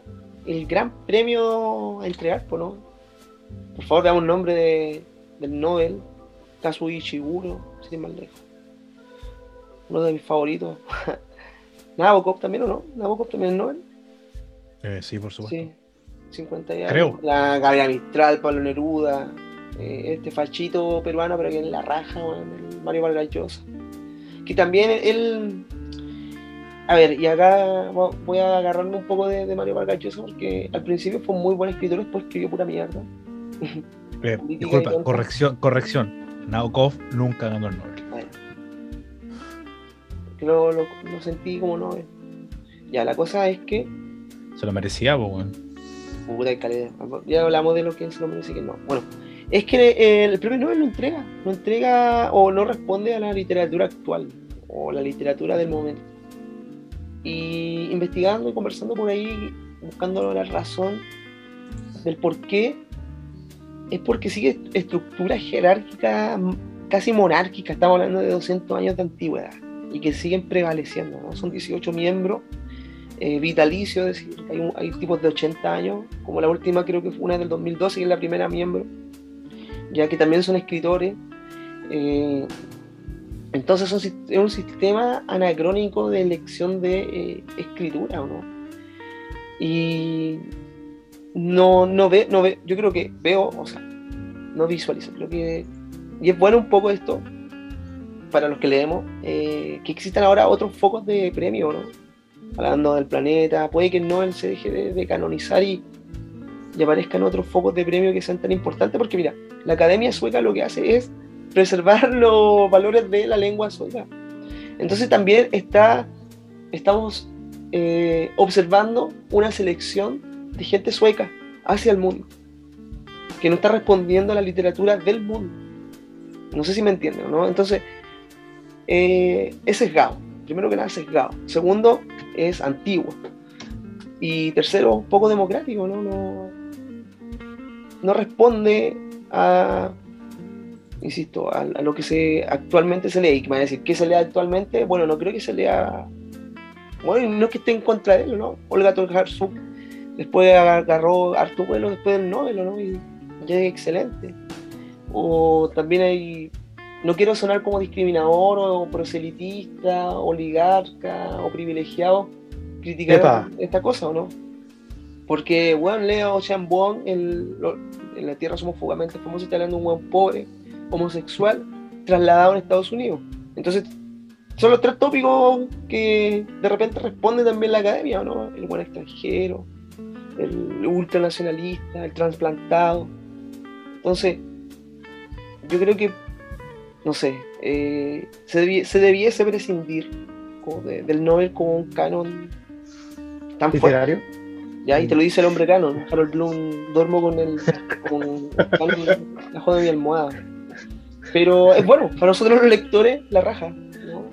El gran premio a entregar, ¿no? Por favor, dame un nombre de, del Nobel. Kazuo Ishiguro, sin más lejos. Uno de mis favoritos. Nabokov también, ¿o no? Nabokov también es Nobel. Eh, sí, por supuesto. Sí, 50 y Creo. algo. La Gabriela Mistral, Pablo Neruda, eh, este fachito peruano, pero que en la raja, el Mario Vargas Llosa. Que también él. A ver, y acá vo- voy a agarrarme un poco de, de Mario Vargas Llosa porque al principio fue un muy buen escritor, después escribió pura mierda. Eh, disculpa, corrección, corrección. Nabokov nunca ganó el Nobel. Bueno. Lo, lo- lo sentí como no. eh. Ya, la cosa es que. Se lo merecía, pues, weón. Puta calidad. Ya hablamos de lo que es lo y que no. Bueno, es que eh, el premio Nobel no entrega, no entrega o no responde a la literatura actual o la literatura del momento. Y investigando y conversando por ahí, buscando la razón del por qué, es porque sigue estructuras jerárquicas casi monárquicas, estamos hablando de 200 años de antigüedad, y que siguen prevaleciendo, ¿no? Son 18 miembros eh, vitalicio, es decir, hay, tipos de 80 años, como la última creo que fue una del 2012, que es la primera miembro, ya que también son escritores. eh, entonces es un sistema anacrónico de elección de eh, escritura, ¿o no? Y no, no ve, no ve, yo creo que veo, o sea, no visualizo, creo que, y es bueno un poco esto, para los que leemos, que existan ahora otros focos de premio, ¿no? Hablando del planeta, puede que el Nobel se deje de, canonizar y, y aparezcan otros focos de premio que sean tan importantes, porque mira, la Academia Sueca lo que hace es preservar los valores de la lengua sueca. Entonces también está, estamos eh, observando una selección de gente sueca hacia el mundo, que no está respondiendo a la literatura del mundo. No sé si me entienden, ¿no? Entonces, eh, es sesgado. Primero que nada, sesgado. Segundo, es antiguo. Y tercero, poco democrático, ¿no? No, no responde a, insisto, a, lo que se actualmente se lee. Y me a decir, ¿qué se lee actualmente? Bueno, no creo que se lea. Bueno, no es que esté en contra de él, ¿no? Olga Tokarczuk después agarró harto vuelo después del Nobel, ¿no? Y ya es excelente. O también hay. No quiero sonar como discriminador o proselitista, oligarca o privilegiado criticar Epa. esta cosa, ¿o no? Porque, bueno, Leo Chambon en, La Tierra Somos Fugamente Famosos está hablando de un buen pobre, homosexual, trasladado en Estados Unidos. Entonces, son los tres tópicos que de repente responde también la academia, ¿no? El buen extranjero, el ultranacionalista, el trasplantado. Entonces, yo creo que, no sé, eh, se, debi- se debiese prescindir como de- del Nobel como un canon tan fuerte. literario. Ya, y te lo dice el hombre canon. Harold Bloom, duermo con el, con canon debajo de mi almohada. Pero es bueno, para nosotros los lectores, la raja. ¿no?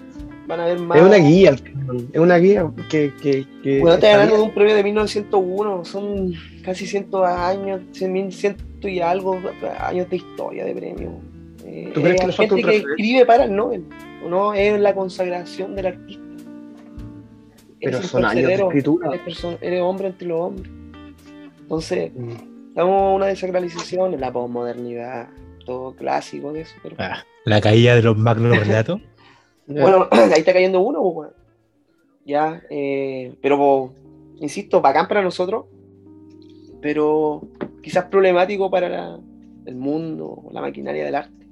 Van a ver más. Es una guía, es una guía que. que, que Bueno, está hablando de un premio de 1901, son casi 100 años, 100, ciento y algo años de historia de premio. Eh, ¿Tú crees es que le falta gente que escribe para el Nobel, ¿no? Es la consagración del artista. Pero Eres un son años de tercero, escritura. Eres, hombre entre los hombres. Entonces, Mm. estamos en una desacralización en la posmodernidad, todo clásico de eso. Pero, Ah, la caída de los macro relatos. Bueno, ahí está cayendo uno, pues. Ya, eh, pero, pues, insisto, bacán para nosotros, pero quizás problemático para la- el mundo, la maquinaria del arte.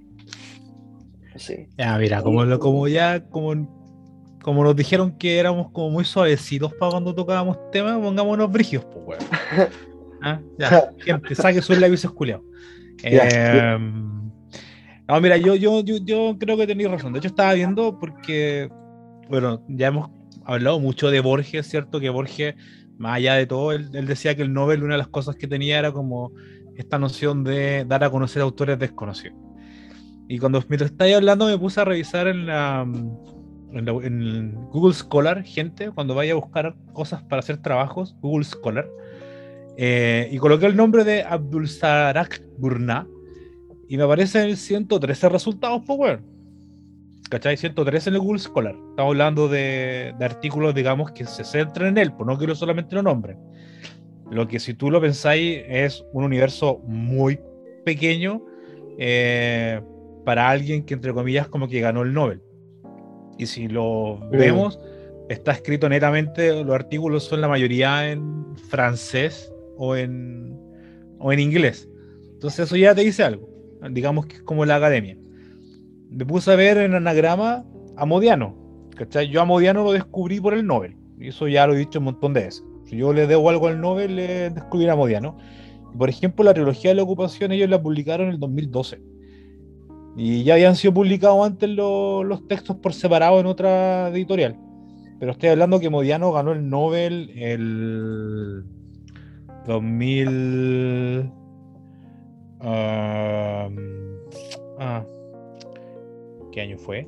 Sé. Ya, mira, como, como ya, como, como nos dijeron que éramos como muy suavecitos para cuando tocábamos temas, pongámonos brigios, pues, weón. Ah, ya, gente, saque sus labios culiados. Ya. no, mira, yo, yo, yo, yo creo que tenéis razón. De hecho, estaba viendo porque, bueno, ya hemos hablado mucho de Borges, ¿cierto? Que Borges, más allá de todo, él, él decía que el Nobel, una de las cosas que tenía era como esta noción de dar a conocer autores desconocidos. Y cuando mientras estaba hablando me puse a revisar en, la, en, la- en Google Scholar, gente, cuando vaya a buscar cosas para hacer trabajos, Google Scholar, eh, y coloqué el nombre de Abdul Sarak Burna y me aparecen 113 resultados, pues, weón. ¿Cachai? 113 en el Google Scholar. Estamos hablando de, de artículos, digamos, que se centran en él, pues no quiero solamente lo nombres. Lo que si tú lo pensáis es un universo muy pequeño eh, para alguien que entre comillas como que ganó el Nobel. Y si lo Mm. vemos, está escrito netamente, los artículos son la mayoría en francés o en, o en inglés. Entonces eso ya te dice algo. Digamos que es como la academia. Me puse a ver en anagrama a Modiano. ¿cachai? Yo a Modiano lo descubrí por el Nobel. Y eso ya lo he dicho un montón de veces. Si yo le debo algo al Nobel, le descubrí a Modiano. Por ejemplo, la trilogía de la ocupación ellos la publicaron en el 2012. Y ya habían sido publicados antes lo- los textos por separado en otra editorial. Pero estoy hablando que Modiano ganó el Nobel el 2000. ah, ah, ¿Qué año fue?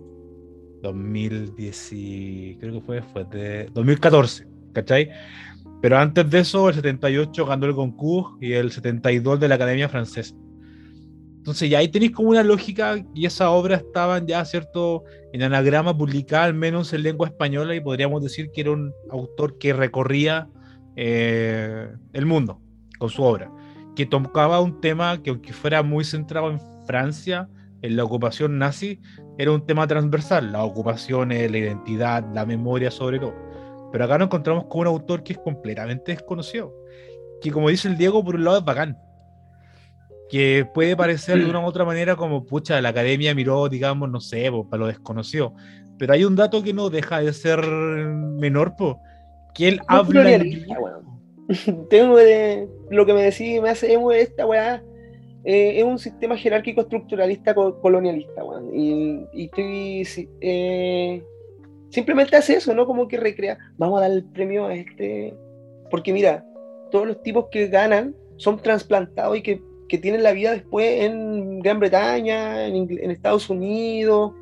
2010. y- Creo que fue después de 2014, ¿cachai? Pero antes de eso, el 78 ganó el Goncourt y el 72 de la Academia Francesa. Entonces ya ahí tenéis como una lógica y esa obra estaban ya, ¿cierto? En anagrama publicada al menos en lengua española y podríamos decir que era un autor que recorría eh, el mundo con su obra, que tocaba un tema que aunque fuera muy centrado en Francia, en la ocupación nazi, era un tema transversal, las ocupaciones, la identidad, la memoria sobre todo. Pero acá nos encontramos con un autor que es completamente desconocido, que como dice el Diego, por un lado es bacán, que puede parecer de una u otra manera como, pucha, la academia miró, digamos, no sé, po, para lo desconocido. Pero hay un dato que no deja de ser menor, po, que él Muy habla colonialista, inglés. weón. Tengo de, lo que me decís, me hace emo esta weá. eh, es un sistema jerárquico estructuralista co- colonialista, weón. Y, y estoy. eh, simplemente hace eso, ¿no? Como que recrea. Vamos a dar el premio a este. Porque mira, todos los tipos que ganan son trasplantados y que, que tienen la vida después en Gran Bretaña, en, Ingl- en Estados Unidos.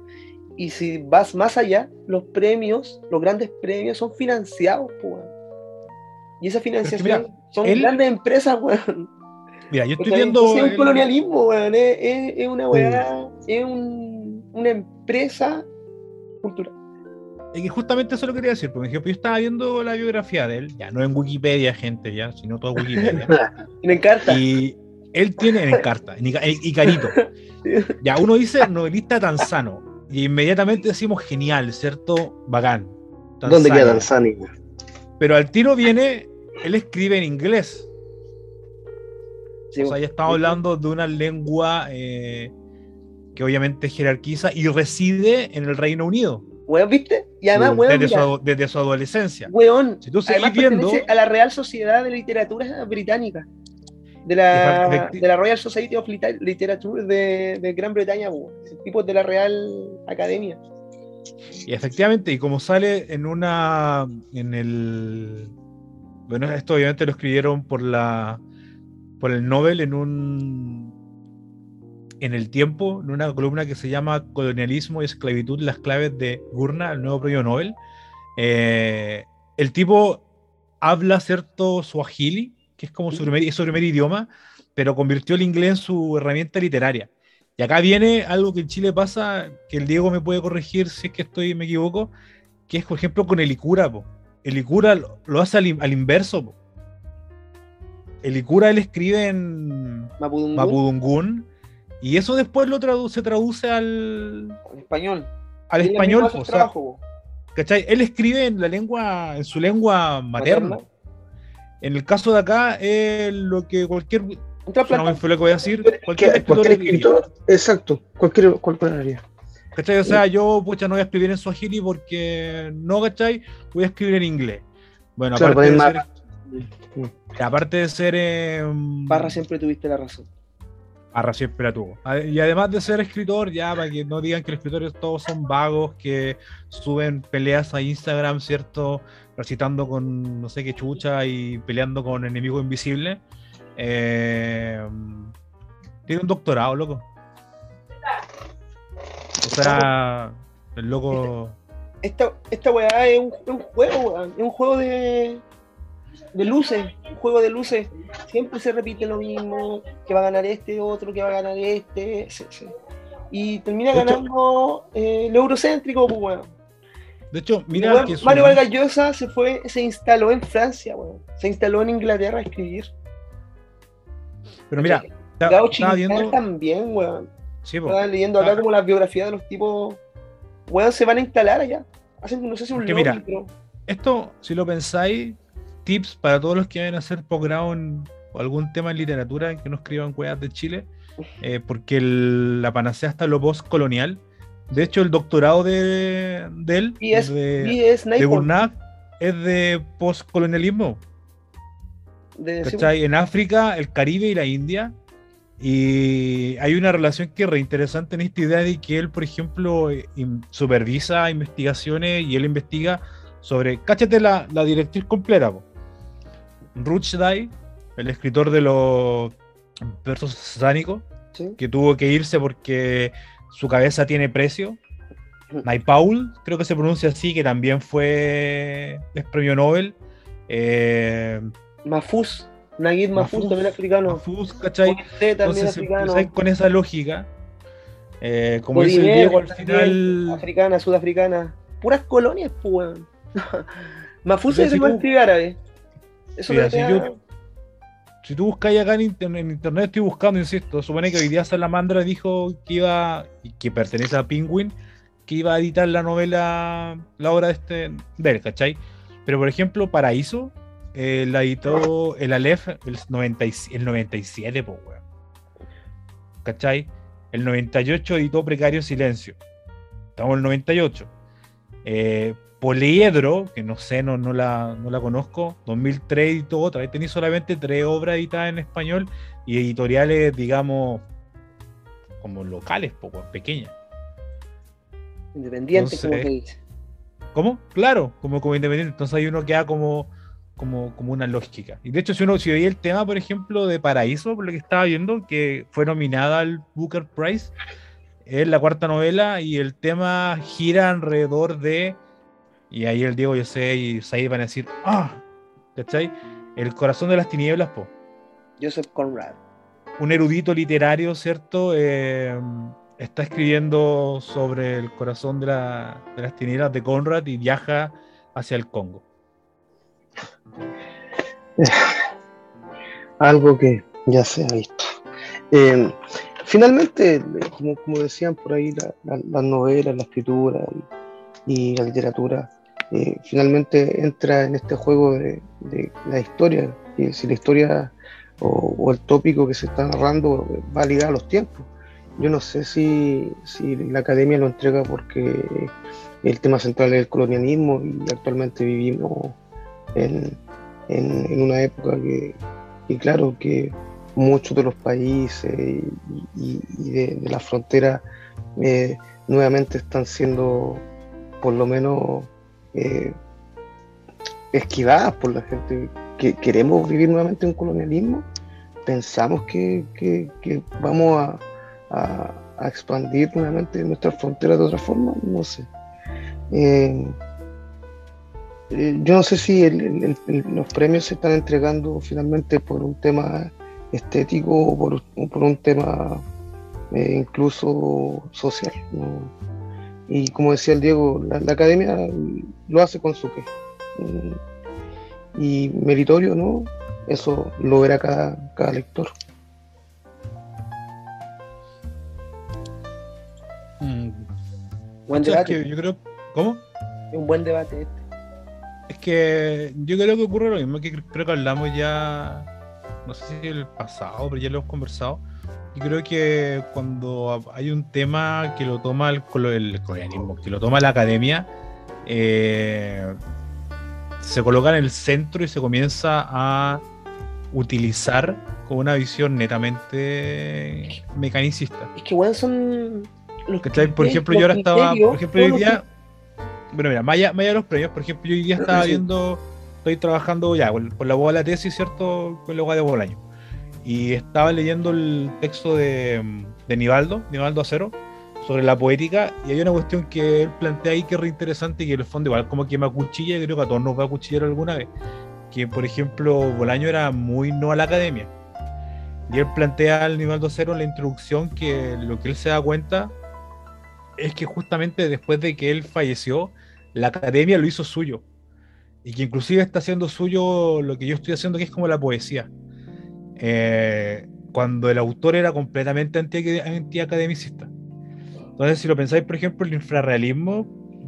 Y si vas más allá, los premios, los grandes premios son financiados, weón. Y esa financiación mira, son él- grandes empresas, weón. Mira, yo estoy viendo. Es un el- colonialismo, weón. Es, es- es una weá, es un- una empresa cultural. Es que justamente eso lo quería decir, porque por ejemplo, yo estaba viendo la biografía de él, ya no en Wikipedia, gente, ya, sino todo Wikipedia. Y me encanta. y él tiene en Encarta, en Ica- en Icarito. Ya, uno dice novelista tanzano, y inmediatamente decimos genial, ¿cierto? Bacán. ¿Dónde queda Tanzania? Pero al tiro viene, él escribe en inglés. Sí, O sea, ya estamos hablando de una lengua eh, que obviamente jerarquiza y reside en el Reino Unido weón, ¿viste? Y además, weón, desde su, desde su adolescencia. weón, Si tú seguís además viendo, a la Real Sociedad de Literatura Británica. De la, de la Royal Society of Literature de, de Gran Bretaña, weón. Ese tipo de la Real Academia. Y efectivamente, y como sale en una. en el. Bueno, esto obviamente lo escribieron por la. por el Nobel en un. en el tiempo, en una columna que se llama Colonialismo y Esclavitud, las claves de Gurna, el nuevo premio Nobel. Eh, el tipo habla cierto suajili, que es como su primer, es su primer idioma, pero convirtió el inglés en su herramienta literaria. Y acá viene algo que en Chile pasa, que el Diego me puede corregir si es que estoy, me equivoco, que es, por ejemplo, con el Icura. po. El Icura lo, lo hace al, in- al inverso. po. El Icura él escribe en Mapudungun, Mapudungún y eso después lo tradu- se traduce al, español. al español. hace po, el o sea, trabajo. ¿cachai? Él escribe en la lengua, en su lengua materna. Materna. En el caso de acá es lo que cualquier, no fue lo que voy a decir, Que- cualquier escritor cualquier escritor, exacto, cualquier, cualquier. ¿Cachai? O sea, yo pucha, no voy a escribir en Swahili porque no, ¿cachai? Voy a escribir en inglés. Bueno, Claro, aparte, de ser, aparte de ser. eh, Parra siempre tuviste la razón. Parra siempre la tuvo. Y además de ser escritor, ya para que no digan que los escritores todos son vagos, que suben peleas a Instagram, ¿cierto? Recitando con no sé qué chucha y peleando con enemigos invisibles. Eh, tiene un doctorado, loco. O sea, el loco. Esta, esta weá es un, juego, weón. Es un juego de, de luces. Un juego de luces. Siempre se repite lo mismo. Que va a ganar este, otro, que va a ganar este. sí, sí. Y termina ganando eh, el eurocéntrico, pues, weón. De hecho, mira weón, que Mario Vargas Llosa se fue, se instaló en Francia, weón. Se instaló en Inglaterra a escribir. Pero mira, está- Gao viendo. también, weón. Sí. Estaba leyendo acá Ah. como las biografías de los tipos. Weón, se van a instalar allá. Hacen, no sé si un lobby, mira, pero- Esto, si lo pensáis, tips para todos los que vayan a hacer posgrado en o algún tema en literatura que no escriban cuevas de Chile, eh, porque el- la panacea está lo post-colonial. De hecho, el doctorado de, de él, de, es de es de post-colonialismo. En África, el Caribe y la India. Y hay una relación que es re interesante en esta idea de que él, por ejemplo, eh, supervisa investigaciones y él investiga sobre. Cáchate la, la directriz completa. Rushdie, el escritor de los versos satánicos, sí. que tuvo que irse porque su cabeza tiene precio. Naipaul, creo que se pronuncia así, que también fue es premio Nobel. Eh, Naguib Mahfouz, Mahfouz, también africano. Mahfouz, ¿cachai? Moisés, también Entonces, africano. con esa lógica, eh, como dice el Diego, al final. Africana, sudafricana. Puras colonias, pues, Mira, es el árabe. Eso Mira, si yo- Si tú buscáis acá en, inter- en internet, estoy buscando, insisto, supone que hoy Salamandra dijo que iba, y que pertenece a Penguin, que iba a editar la novela, la obra de este, de él, ¿cachai? Pero por ejemplo, Paraíso, eh, la editó el Aleph el, 90 y- el 97, pues, weón. ¿cachai? El 98 editó Precario Silencio. Estamos en el 98. Eh, Poliedro, que no sé, no, no, la, no la conozco, 2003 editó otra. Ahí tenéis solamente tres obras editadas en español y editoriales, digamos, como locales, poco pequeñas. Independiente, como se dice. ¿Cómo? Claro, como, como independiente. Entonces ahí uno queda como, como, como una lógica. Y de hecho, si uno si veía el tema, por ejemplo, de Paraíso, por lo que estaba viendo, que fue nominada al Booker Prize, es la cuarta novela y el tema gira alrededor de. Y ahí el Diego, yo sé, y Said van a decir, ¡ah! ¿Cachai? El corazón de las tinieblas, po. Joseph Conrad. Un erudito literario, ¿cierto? Eh, está escribiendo sobre el corazón de, la- de las tinieblas de Conrad y viaja hacia el Congo. algo que ya se ha visto. Eh, finalmente, como, como decían por ahí, la- la- las novelas, la escritura y, y la literatura, eh, finalmente entra en este juego de, la historia. Si la historia o, el tópico que se está narrando va ligado a los tiempos. Yo no sé si, si la academia lo entrega porque el tema central es el colonialismo y actualmente vivimos en, en- una época que, y claro que muchos de los países y, de, de la frontera eh, nuevamente están siendo por lo menos eh, esquivadas por la gente que queremos vivir nuevamente un colonialismo pensamos que, que- vamos a, a- expandir nuevamente nuestras fronteras de otra forma no sé Eh, eh, yo no sé si los premios se están entregando finalmente por un tema estético o por, un tema incluso social. Y como decía el Diego, la academia lo hace con su qué. Mm, Y meritorio, ¿no? Eso lo verá cada, cada lector. Mm, Buen es debate. que yo creo. ¿Cómo? Un buen debate este. Es que yo creo que ocurre lo mismo que cre- creo que hablamos ya, no sé si el pasado, pero ya lo hemos conversado. Yo creo que cuando hay un tema que lo toma el, el colonialismo, que lo toma la academia, eh, se coloca en el centro y se comienza a utilizar con una visión netamente mecanicista. Es que, weón, son. Los ¿Cachai? Por criterios- ejemplo, yo ahora estaba, criterios, por ejemplo, hoy día, bueno, mira, más allá, más allá de los premios, por ejemplo, yo hoy día estaba Sí. viendo, estoy trabajando ya con, con la boda de la tesis, ¿cierto? Con la boda de Bolaño. Y estaba leyendo el texto de, de Nivaldo, Nivaldo Acero, sobre la poética, y hay una cuestión que él plantea ahí que es re interesante y que en el fondo igual como que me acuchilla, y creo que a todos nos va a acuchillar alguna vez, que por ejemplo Bolaño era muy no a la academia. Y él plantea al Nivaldo Acero en la introducción que lo que él se da cuenta es que justamente después de que él falleció, la academia lo hizo suyo. Y que inclusive está haciendo suyo lo que yo estoy haciendo, que es como la poesía. Eh, cuando el autor era completamente anti- antiacademicista. Entonces, si lo pensáis, por ejemplo, el infrarrealismo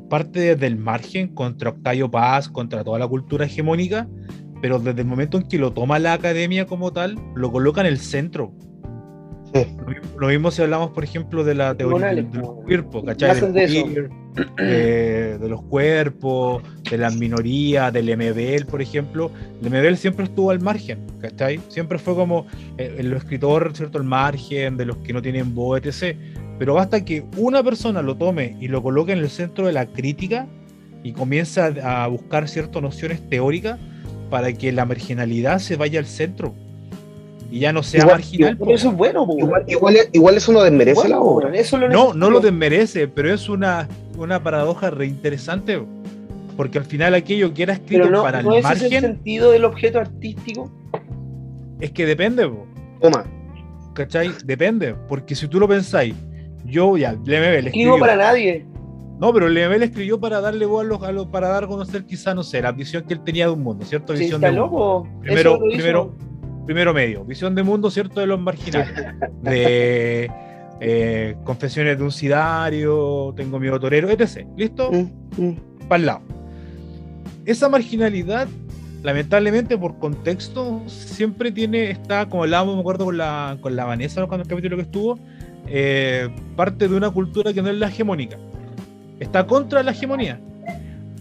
parte desde el margen contra Octavio Paz, contra toda la cultura hegemónica, pero desde el momento en que lo toma la academia como tal, lo coloca en el centro. Sí. Lo mismo, lo mismo si hablamos, por ejemplo, de la teoría del, Tribunales, del po. cuerpo, ¿cachai? Del de queer, eh, de los cuerpos, de las minorías, del MBL, por ejemplo. El MBL siempre estuvo al margen, ¿cachai? Siempre fue como eh, el escritor, ¿cierto? Al margen, de los que no tienen voz, etc. Pero basta que una persona lo tome y lo coloque en el centro de la crítica y comienza a buscar ciertas nociones teóricas para que la marginalidad se vaya al centro y ya no sea Igual- marginal. Pero eso es bueno, Igual, igual, igual eso no desmerece Bueno, la obra. eso es lo No, no lo desmerece, pero es una, una paradoja reinteresante, porque al final aquello que era escrito Pero no, para no el es el margen sentido del objeto artístico. es que depende, po, Toma. ¿cachai? Depende, porque si tú lo pensáis, yo ya, el MBL Escribo escribió, para nadie. no, pero el MBL escribió para darle voz a los, a los- para dar a conocer quizá, no sé, la visión que él tenía de un mundo, ¿cierto? Visión de loco. Primero, primero, primero medio, visión de mundo, ¿cierto? De los marginales. De eh, confesiones de un sidario, tengo miedo torero, etc. ¿Listo? Mm, mm. para el lado. Esa marginalidad lamentablemente por contexto siempre tiene, está, como hablábamos, me acuerdo con la, con la Vanessa cuando el capítulo que estuvo, eh, parte de una cultura que no es la hegemónica. Está contra la hegemonía.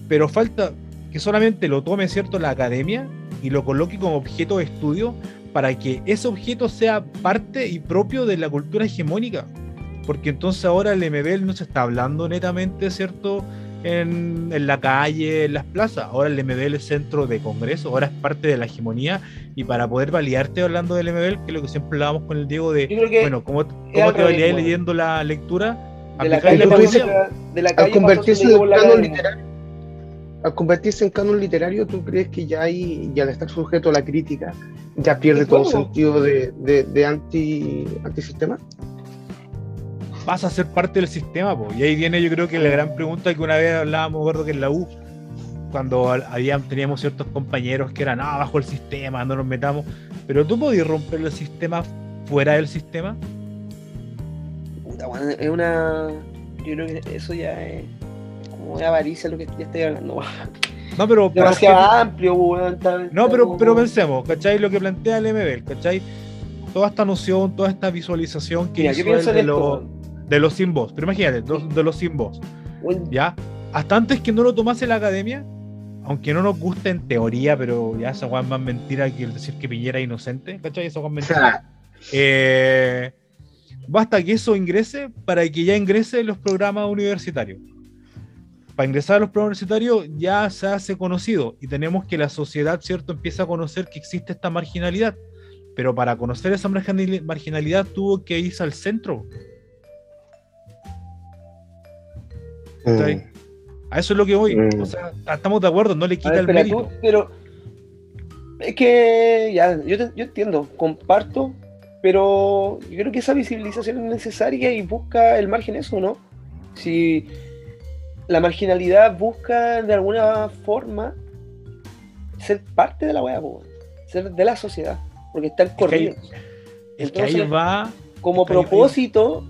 Pero falta que solamente lo tome, ¿cierto?, la academia y lo coloque como objeto de estudio para que ese objeto sea parte y propio de la cultura hegemónica. Porque entonces ahora el MBL no se está hablando netamente, ¿cierto?, en, en, la calle, en las plazas. Ahora el MBL es centro de congreso, ahora es parte de la hegemonía. Y para poder validarte hablando del MBL, que es lo que siempre hablábamos con el Diego de, bueno, ¿cómo, cómo te validáis leyendo la lectura? De la, calle, de la calle al convertirse en canon literario. Al convertirse en canon literario, ¿tú crees que ya hay, ya al estar sujeto a la crítica, ya pierde todo sentido de, de, de anti, antisistema? Vas a ser parte del sistema, po. y ahí viene yo creo que la gran pregunta que una vez hablábamos, gordo, que en la U, cuando había, teníamos ciertos compañeros que eran, ah, bajo el sistema, no nos metamos, pero tú podías romper el sistema fuera del sistema. Puta, bueno, es una... Yo creo que eso ya es como una avaricia lo que ya estoy hablando. No, pero. Demasiado amplio, weón. No, pero, pero pensemos, ¿cachai? Lo que plantea el MBL, ¿cachai? Toda esta noción, toda esta visualización que Mira, hizo yo pienso de, esto. De los sin voz. Pero imagínate, de, de los sin voz. ¿Ya? Hasta antes que no lo tomase la academia, aunque no nos guste en teoría, pero ya esa weá es más mentira que el decir que Piñera es inocente, ¿cachai? Esa weá es mentira. Eh, basta que eso ingrese para que ya ingrese los programas universitarios. Para ingresar a los programas universitarios ya se hace conocido y tenemos que la sociedad, ¿cierto?, empieza a conocer que existe esta marginalidad. Pero para conocer esa marginali- marginalidad tuvo que irse al centro. ¿Cachai? A eso es lo que voy. Mm. O sea, estamos de acuerdo, no le quita ver, el mérito. tú, pero es que ya, yo, te- yo entiendo, comparto, pero yo creo que esa visibilización es necesaria y busca el margen eso, ¿no? Si la marginalidad busca de alguna forma ser parte de la po, ser de la sociedad, porque están que ahí- corridos. Es que ahí Entonces, va. Como ahí- propósito,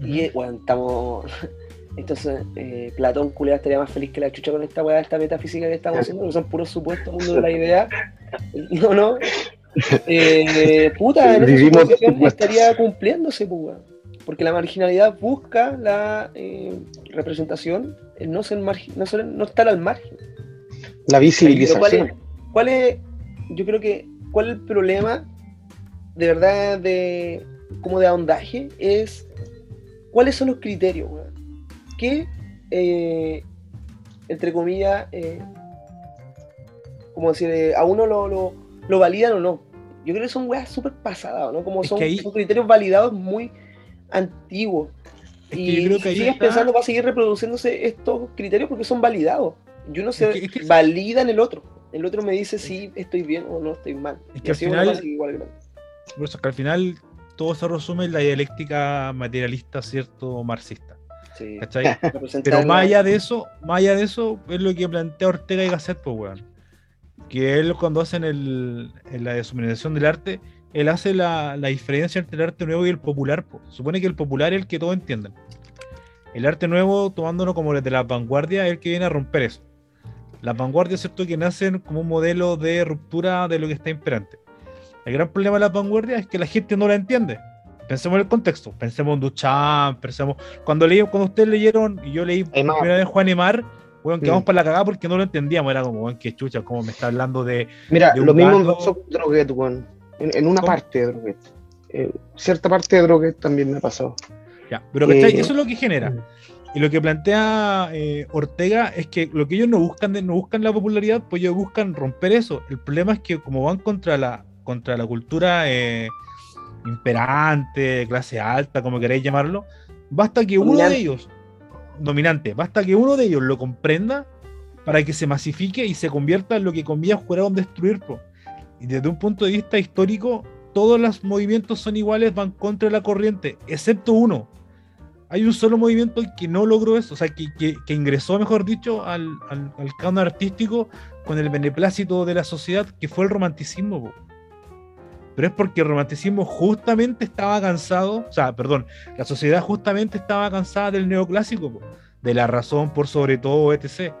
y bueno, estamos. Entonces, eh, Platón culiado estaría más feliz que la chucha con esta weá, esta metafísica que estamos haciendo, que son puros supuestos mundo de la idea. No, no. Eh, puta, en esa supuestos. estaría cumpliéndose, pues, weón. Porque la marginalidad busca la eh, representación, el no ser no, ser- no estar al margen. La Pero ¿Cuál visibilización. es, cuál es- yo creo que, cuál es el problema de verdad de como de ahondaje es cuáles son los criterios, weón? Que eh, entre comillas eh, como decir eh, a uno lo, lo, lo validan o no. Yo creo que son weas súper pasadas, ¿no? Como son, que ahí- son criterios validados muy antiguos. Es que Y yo creo que si ahí sigues está- pensando, va a seguir reproduciéndose estos criterios porque son validados. Y uno se Es que- es que- valida en el otro. El otro me dice si estoy bien o no estoy mal. Es que al final- igual grande. Por eso que al final todo se resume en la dialéctica materialista, cierto, marxista. Pero más allá de eso, más allá de eso, es lo que plantea Ortega y Gasset, pues, weón. Que él cuando hacen el, en la deshumanización del arte, él hace la, la diferencia entre el arte nuevo y el popular. pues. Supone que el popular es el que todos entienden. El arte nuevo, tomándolo como el de la vanguardia, es el que viene a romper eso. Las vanguardias, ¿cierto? Que nacen como un modelo de ruptura de lo que está imperante. El gran problema de las vanguardias es que la gente no la entiende. Pensemos en el contexto. Pensemos en Duchamp, pensemos... Cuando, leí, cuando ustedes leyeron, y yo leí Aymar. primera vez Juan y Mar, weón, quedamos Mm. para la cagada porque no lo entendíamos. Era como, weón, qué chucha, cómo me está hablando de... Mira, de lo mismo con Droguet, weón. En, en una ¿Cómo? parte de Droguet. Eh, cierta parte de Droguet también me ha pasado. Ya, pero ¿cachai? eso es lo que genera. Y lo que plantea eh, Ortega es que lo que ellos no buscan, no buscan la popularidad, pues ellos buscan romper eso. El problema es que como van contra la, contra la cultura imperante, clase alta, como queráis llamarlo, basta que uno Dominante. de ellos, dominante, basta que uno de ellos lo comprenda para que se masifique y se convierta en lo que comillas juraron destruir. po. Y desde un punto de vista histórico, todos los movimientos son iguales, van contra la corriente, excepto uno. Hay un solo movimiento que no logró eso, o sea, que, que- que ingresó, mejor dicho, al, al, al canon artístico con el beneplácito de la sociedad, que fue el romanticismo. po. Pero es porque el romanticismo justamente estaba cansado, o sea, perdón, la sociedad justamente estaba cansada del neoclásico, po, de la razón por sobre todo, etc.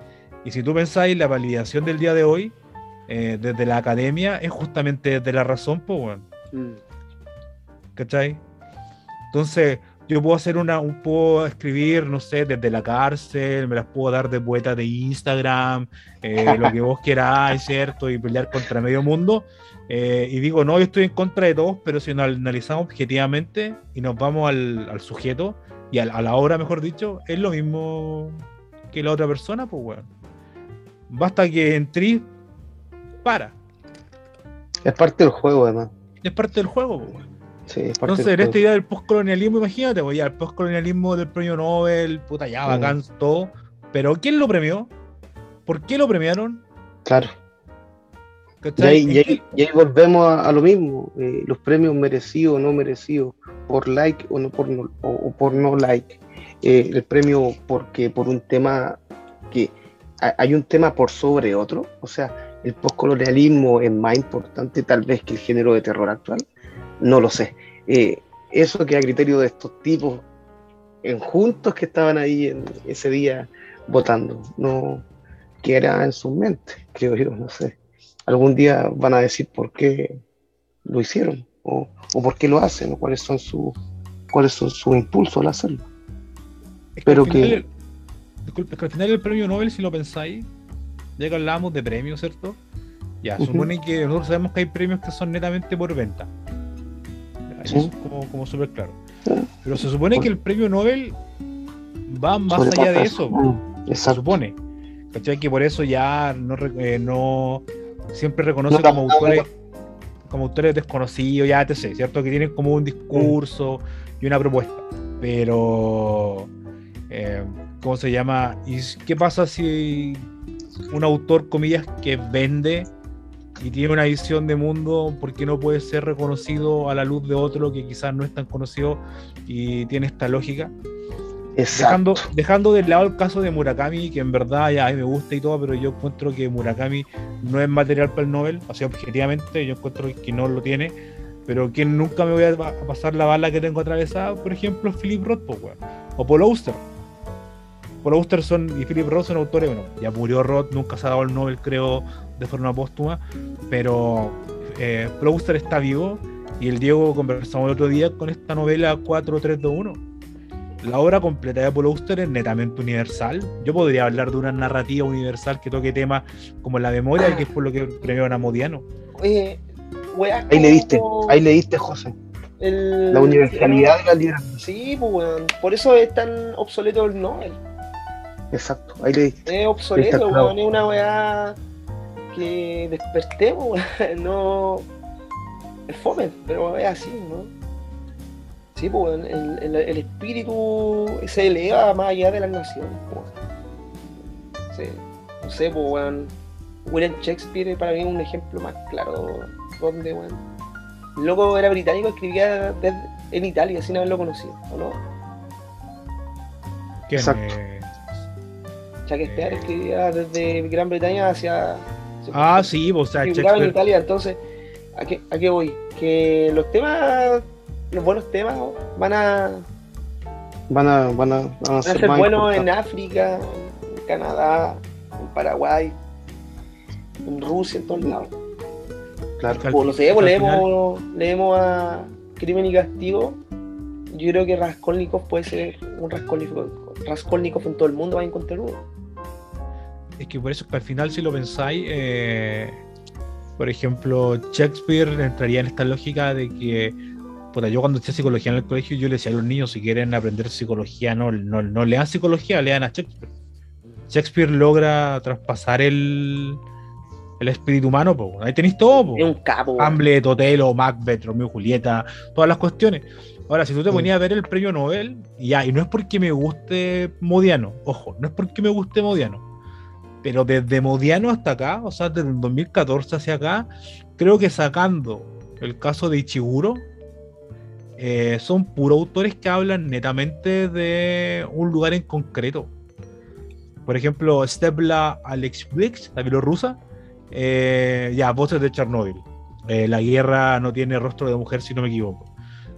Y si tú pensáis la validación del día de hoy, eh, desde la academia es justamente desde la razón, pues, weón. Mm. ¿Cachai? Entonces, yo puedo hacer una, un, puedo escribir, no sé, desde la cárcel, me las puedo dar de poeta de Instagram, eh, lo que vos queráis, ¿cierto? Y pelear contra medio mundo. Eh, y digo, no, yo estoy en contra de todos, pero si nos analizamos objetivamente y nos vamos al, al sujeto y a la obra, mejor dicho, es lo mismo que la otra persona, pues, weón. Basta que entrís, para. Es parte del juego, además. Es parte del juego, pues, weón. Sí, Entonces, en esta idea del postcolonialismo, imagínate, pues ya, el postcolonialismo del premio Nobel, puta, ya, bacán, todo. Pero ¿quién lo premió? ¿Por qué lo premiaron? Claro. Y ahí, y ¿En ahí- y ahí volvemos a, a lo mismo. eh, los premios merecidos o no merecidos, por like o, no por, no, o, o por no like. eh, el premio porque por un tema que ha- hay un tema por sobre otro. O sea, el postcolonialismo es más importante tal vez que el género de terror actual. No lo sé. Eh, eso que a criterio de estos tipos en juntos que estaban ahí en ese día votando. No quedará en su mente, creo yo, no sé algún día van a decir por qué lo hicieron o, o por qué lo hacen o cuáles son sus cuáles son sus impulsos al hacerlo. Es Pero al final que- disculpe, es que al final el premio Nobel, si lo pensáis, ya que hablábamos de premios, ¿cierto? Ya, supone que nosotros sabemos que hay premios que son netamente por venta. Eso es como, como súper claro. Sí. Pero se supone que el premio Nobel va más allá de eso. Mm, se supone. ¿Cachai? Que por eso ya no, eh, no siempre reconoce No, como autores como autores desconocidos, ya te sé, ¿cierto? Que tienen como un discurso y una propuesta. Pero, eh, ¿cómo se llama? ¿Y qué pasa si un autor, comillas, que vende y tiene una visión de mundo, ¿por qué no puede ser reconocido a la luz de otro que quizás no es tan conocido y tiene esta lógica? Dejando, Exacto. dejando de lado el caso de Murakami, que en verdad ya a mí me gusta y todo, pero yo encuentro que Murakami no es material para el Nobel, o sea, objetivamente yo encuentro que no lo tiene, pero que nunca me voy a, pasar la bala que tengo atravesada, por ejemplo, Philip Roth, o Paul Auster. Paul Auster son, y Philip Roth son autores, bueno, ya murió Roth, nunca se ha dado el Nobel, creo, de forma póstuma, pero eh, Paul Auster está vivo, y el Diego conversamos el otro día con esta novela 4321 la obra completa de Paul Auster es netamente universal. Yo podría hablar de una narrativa universal que toque temas como la memoria, que es por lo que premiaron a Modiano. Oye, weá, Ahí le diste, como ahí le diste, José. el- La universalidad de la literatura. Sí, pues weón. Por eso es tan obsoleto el Nobel. Exacto, ahí le diste. Es obsoleto, weón. Es una weá que despertemos. No. Es fome, pero es así, ¿no? Sí, pues el, el- el espíritu se eleva más allá de las naciones, pues. Sí. No sé, pues weón. William Shakespeare para mí es un ejemplo más claro donde, weón. El loco era británico, escribía desde- en Italia sin haberlo conocido, ¿o no? Exacto. eh, Shakespeare escribía desde Gran Bretaña hacia. Ah, sí, o sea, en. Italia, entonces, ¿a qué, ¿a qué voy? Que los temas, los buenos temas van a, Van a, van a, van a van a ser, buenos en. África, en Canadá, en Paraguay, en Rusia, en todos lados. Claro. Al- Pues, no sé, pues leemos, leemos a Crimen y Castigo. Yo creo que Raskolnikov puede ser un Raskolnikov, Raskolnikov en todo el mundo, va a encontrar uno. Es que por eso es que al final, si lo pensáis, eh, por ejemplo, Shakespeare entraría en esta lógica de que, puta, yo cuando hacía psicología en el colegio, yo le decía a los niños, si quieren aprender psicología, no, no, no lean psicología, lean a Shakespeare. Shakespeare logra traspasar el, el espíritu humano, po. ahí tenéis todo. Es un capo. Hamlet, Otelo, Macbeth, Romeo y Julieta, todas las cuestiones. Ahora, si tú te Mm. ponías a ver el premio Nobel, ya, y no es porque me guste Modiano, ojo, no es porque me guste Modiano, pero desde Modiano hasta acá, o sea, desde el 2014 hacia acá, creo que sacando el caso de Ichiguro, eh, son puros autores que hablan netamente de un lugar en concreto. Por ejemplo, Stepla Alexievics, la bielorrusa, eh, ya, voces de Chernóbil. Eh, la guerra no tiene rostro de mujer, si no me equivoco.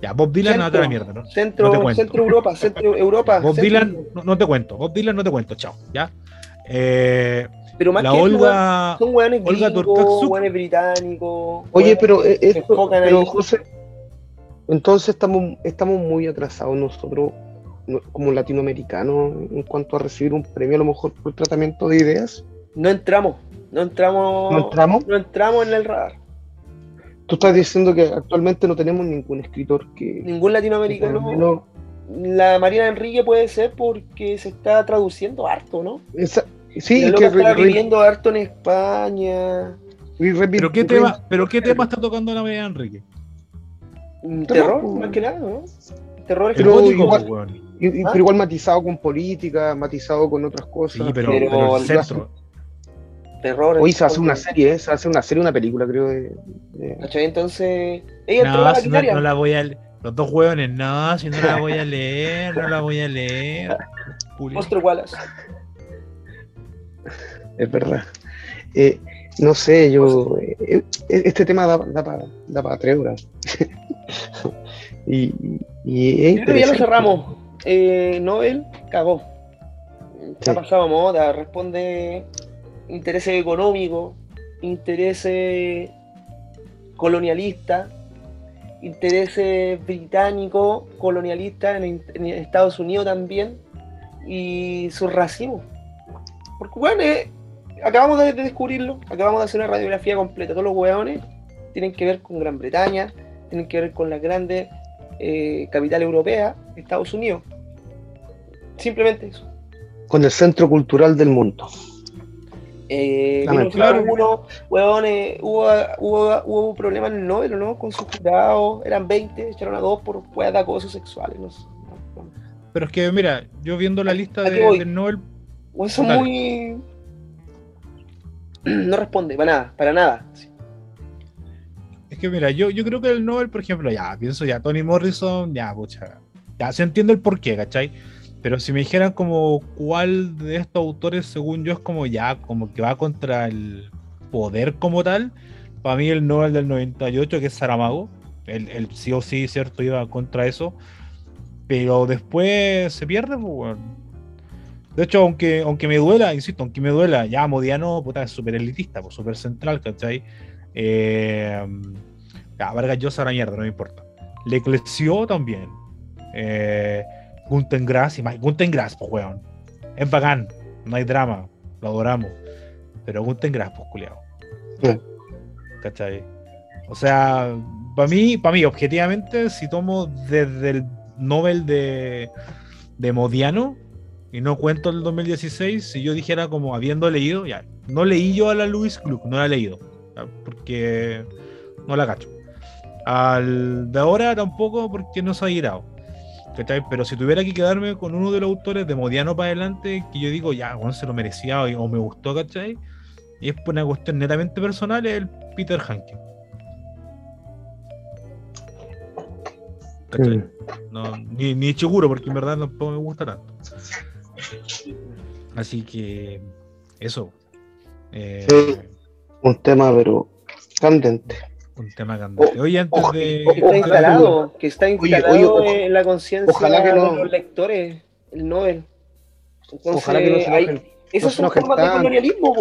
Ya, Bob Dylan, nada de la mierda, ¿no? Centro, No te cuento. centro Europa, centro Europa. Bob centro- Dylan, no, no te cuento. Bob Dylan no te cuento, chao, ¿ya? Eh, Pero más La que eso, Olga. son Olga gringos, weones británicos. Oye, pero, eh, esto- pero. José, entonces estamos, estamos muy atrasados nosotros no- como latinoamericanos en cuanto a recibir un premio a lo mejor por tratamiento de ideas. No entramos, no entramos, ¿No entramos? no entramos en el radar. Tú estás diciendo que actualmente no tenemos ningún escritor que... Ningún latinoamericano. La Marina Enrique puede ser porque se está traduciendo harto, ¿no? esa- sí, la que está viviendo harto en España. ¿Pero qué tema, pero qué tema está tocando la María Enrique? Mm, Terror, pues. más que nada, ¿no? Terror Pero gótico, igual- pues, y- y- ¿Ah? pero igual matizado con política, matizado con otras cosas. Sí, pero, pero pero el centro. terror. Hoy se hace una serie, ¿eh? se hace una serie, una película, creo. De. Entonces, ella entró a No, la no la voy a Los dos hueones, no, si no la voy a leer, no la voy a leer. Monstruo Wallace. Es verdad. Eh, no sé, yo. eh, este tema da, da para tres horas. y, y es Yo creo que ya lo cerramos. Eh, Nobel cagó. Se ha Sí. pasado a moda, responde intereses económicos, intereses colonialistas, intereses británicos, colonialistas en, en Estados Unidos también, y su racismo. Porque, bueno, eh, acabamos de, de descubrirlo, acabamos de hacer una radiografía completa. Todos los hueones tienen que ver con Gran Bretaña, tienen que ver con las grandes eh, capitales europeas, Estados Unidos. Simplemente eso. Con el centro cultural del mundo. Eh, Dame, 1901, huevones, hubo, hubo, hubo problemas en el Nobel, ¿no? Con sus jurados, eran 20, echaron a dos por hueas de acoso sexuales, no sé. Pero es que, mira, yo viendo la lista ¿A qué de, del Nobel, Dale. muy. No responde, para nada, para nada. es que mira, yo, yo creo que el Nobel, por ejemplo, ya, pienso ya, Tony Morrison, ya, pucha, ya se entiende el porqué, ¿cachai? Pero si me dijeran como cuál de estos autores, según yo, es como ya, como que va contra el poder como tal, para mí el Nobel del 98, que es Saramago, el, el sí o sí, cierto, iba contra eso, pero después se pierde, pues, weón. De hecho, aunque, aunque me duela, insisto, aunque me duela, ya Modiano, puta, es súper elitista, pues, súper central, ¿cachai? Eh, ya, Vargas Llosa la mierda, no me importa. Le Cleció también. Eh, Gunten Grass, Gunten Grass, pues, weón. Es bacán, no hay drama, lo adoramos. Pero Gunten Grass, pues, culiao. Sí. ¿Cachai? O sea, para mí, para mí, objetivamente, si tomo desde el Nobel de, de Modiano y no cuento el 2016, si yo dijera como habiendo leído, ya, no leí yo a la Louis Gluck, no la he leído, ya, porque no la cacho. Al de ahora tampoco porque no se ha girado. ¿Cachai? Pero si tuviera que quedarme con uno de los autores de Modiano para adelante, que yo digo, ya, bueno, se lo merecía o, o me gustó, ¿cachai? Y es por una cuestión netamente personal, es el Peter Hanke. ¿Cachai? Mm. No, ni, ni Chiguro, porque en verdad tampoco me gusta tanto. Así que eso. Eh, Sí. Un tema, pero candente. Un tema candente. Oye, antes de. Que está instalado, que está Oye, instalado oye, ojo- en la conciencia que no- de los lectores, el Nobel. Entonces, Ojalá que no se hay- esas no son enojen formas de colonialismo.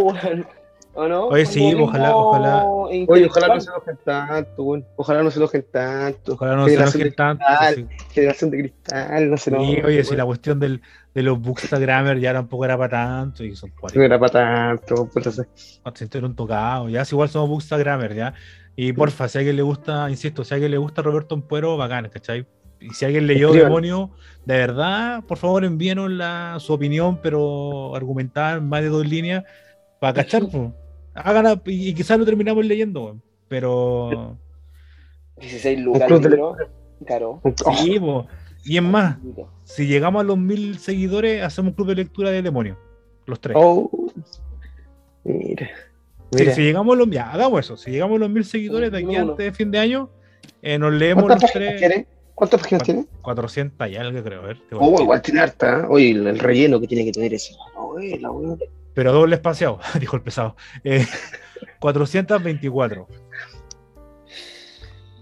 ¿o no? Oye, sí, ojalá- ojalá- Oye, ojalá no se enojen tanto, weón. Ojalá no se enojen tanto. Ojalá no se enojen de tanto. cristal, sí. Generación de cristal, no se Sí, enojen. oye, si weón. la cuestión del, de los Bookstagrammer ya tampoco era para tanto, y son No 40. era para tanto, pues, no sé. se estuvieron tocados, ya, si igual somos Bookstagrammer, ya. Y porfa, si a alguien le gusta, insisto, si a alguien le gusta Roberto Ampuero, bacán, ¿cachai? Y si alguien leyó Escriban. Demonio, de verdad, por favor envíenos la, su opinión, pero argumentada en más de dos líneas, para cachar. Hagan y, y quizás lo terminamos leyendo, pero 16 lucas, libro. Caro. sí, po. y es más, si llegamos a los mil seguidores, hacemos un club de lectura de Demonio, los tres. Oh, mira. Sí, si llegamos a los, ya, hagamos eso, si llegamos a los mil seguidores de aquí Uno, uno. antes de fin de año, eh, nos leemos ¿Cuántas los páginas tres. tiene? ¿Cuántas páginas tiene? 400 y algo, creo. A ver, te voy a Oh, igual tiene harta. ¿eh? Oye, el, el relleno que tiene que tener ese. Pero doble espaciado, dijo el pesado. Eh, 424.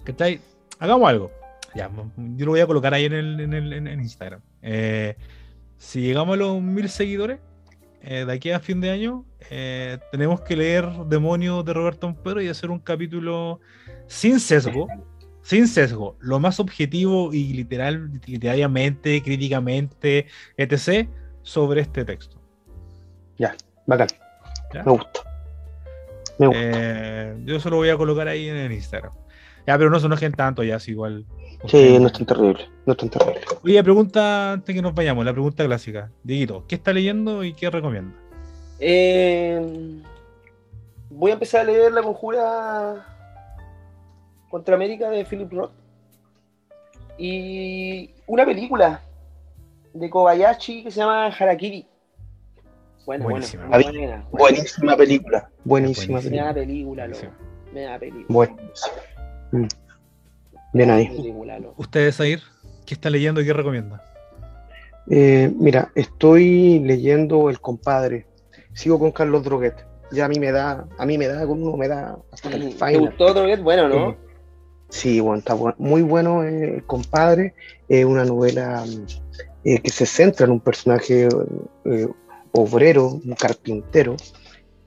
¿Qué tal? Hagamos algo. Ya, yo lo voy a colocar ahí en, el, en, el- en- en Instagram. Eh, si llegamos a los mil seguidores, eh, de aquí a fin de año, eh, tenemos que leer Demonios de Roberto Ampero y hacer un capítulo sin sesgo, sin sesgo, lo más objetivo y literal, literariamente, críticamente, etc., sobre este texto. Ya, bacán. ¿Ya? Me gusta. Me gusta. Eh, yo se lo voy a colocar ahí en el Instagram. Ya, pero no se enojen tanto, ya, es igual. sí, no es tan terrible. No es tan terrible. Oye, pregunta antes que nos vayamos, la pregunta clásica. Dieguito, ¿qué está leyendo y qué recomienda? Eh, voy a empezar a leer La Conjura contra América de Philip Roth. Y una película de Kobayashi que se llama Harakiri. Buena, Buenísima. buena, buena, buena. Buenísima película. Buenísima Buenísima. Me película. da película, loco. Me da película. Buenísima. Bien ahí. ¿Ustedes, Air? ¿Qué está leyendo y qué recomienda? Eh, mira, estoy leyendo El Compadre. Sigo con Carlos Droguet. Ya a mí me da, a mí me da, con uno me da hasta el ¿Te final. gustó Droguet? Bueno, ¿no? Sí, bueno, está bu- muy bueno eh, El Compadre. Es una novela eh, que se centra en un personaje eh, obrero, un carpintero,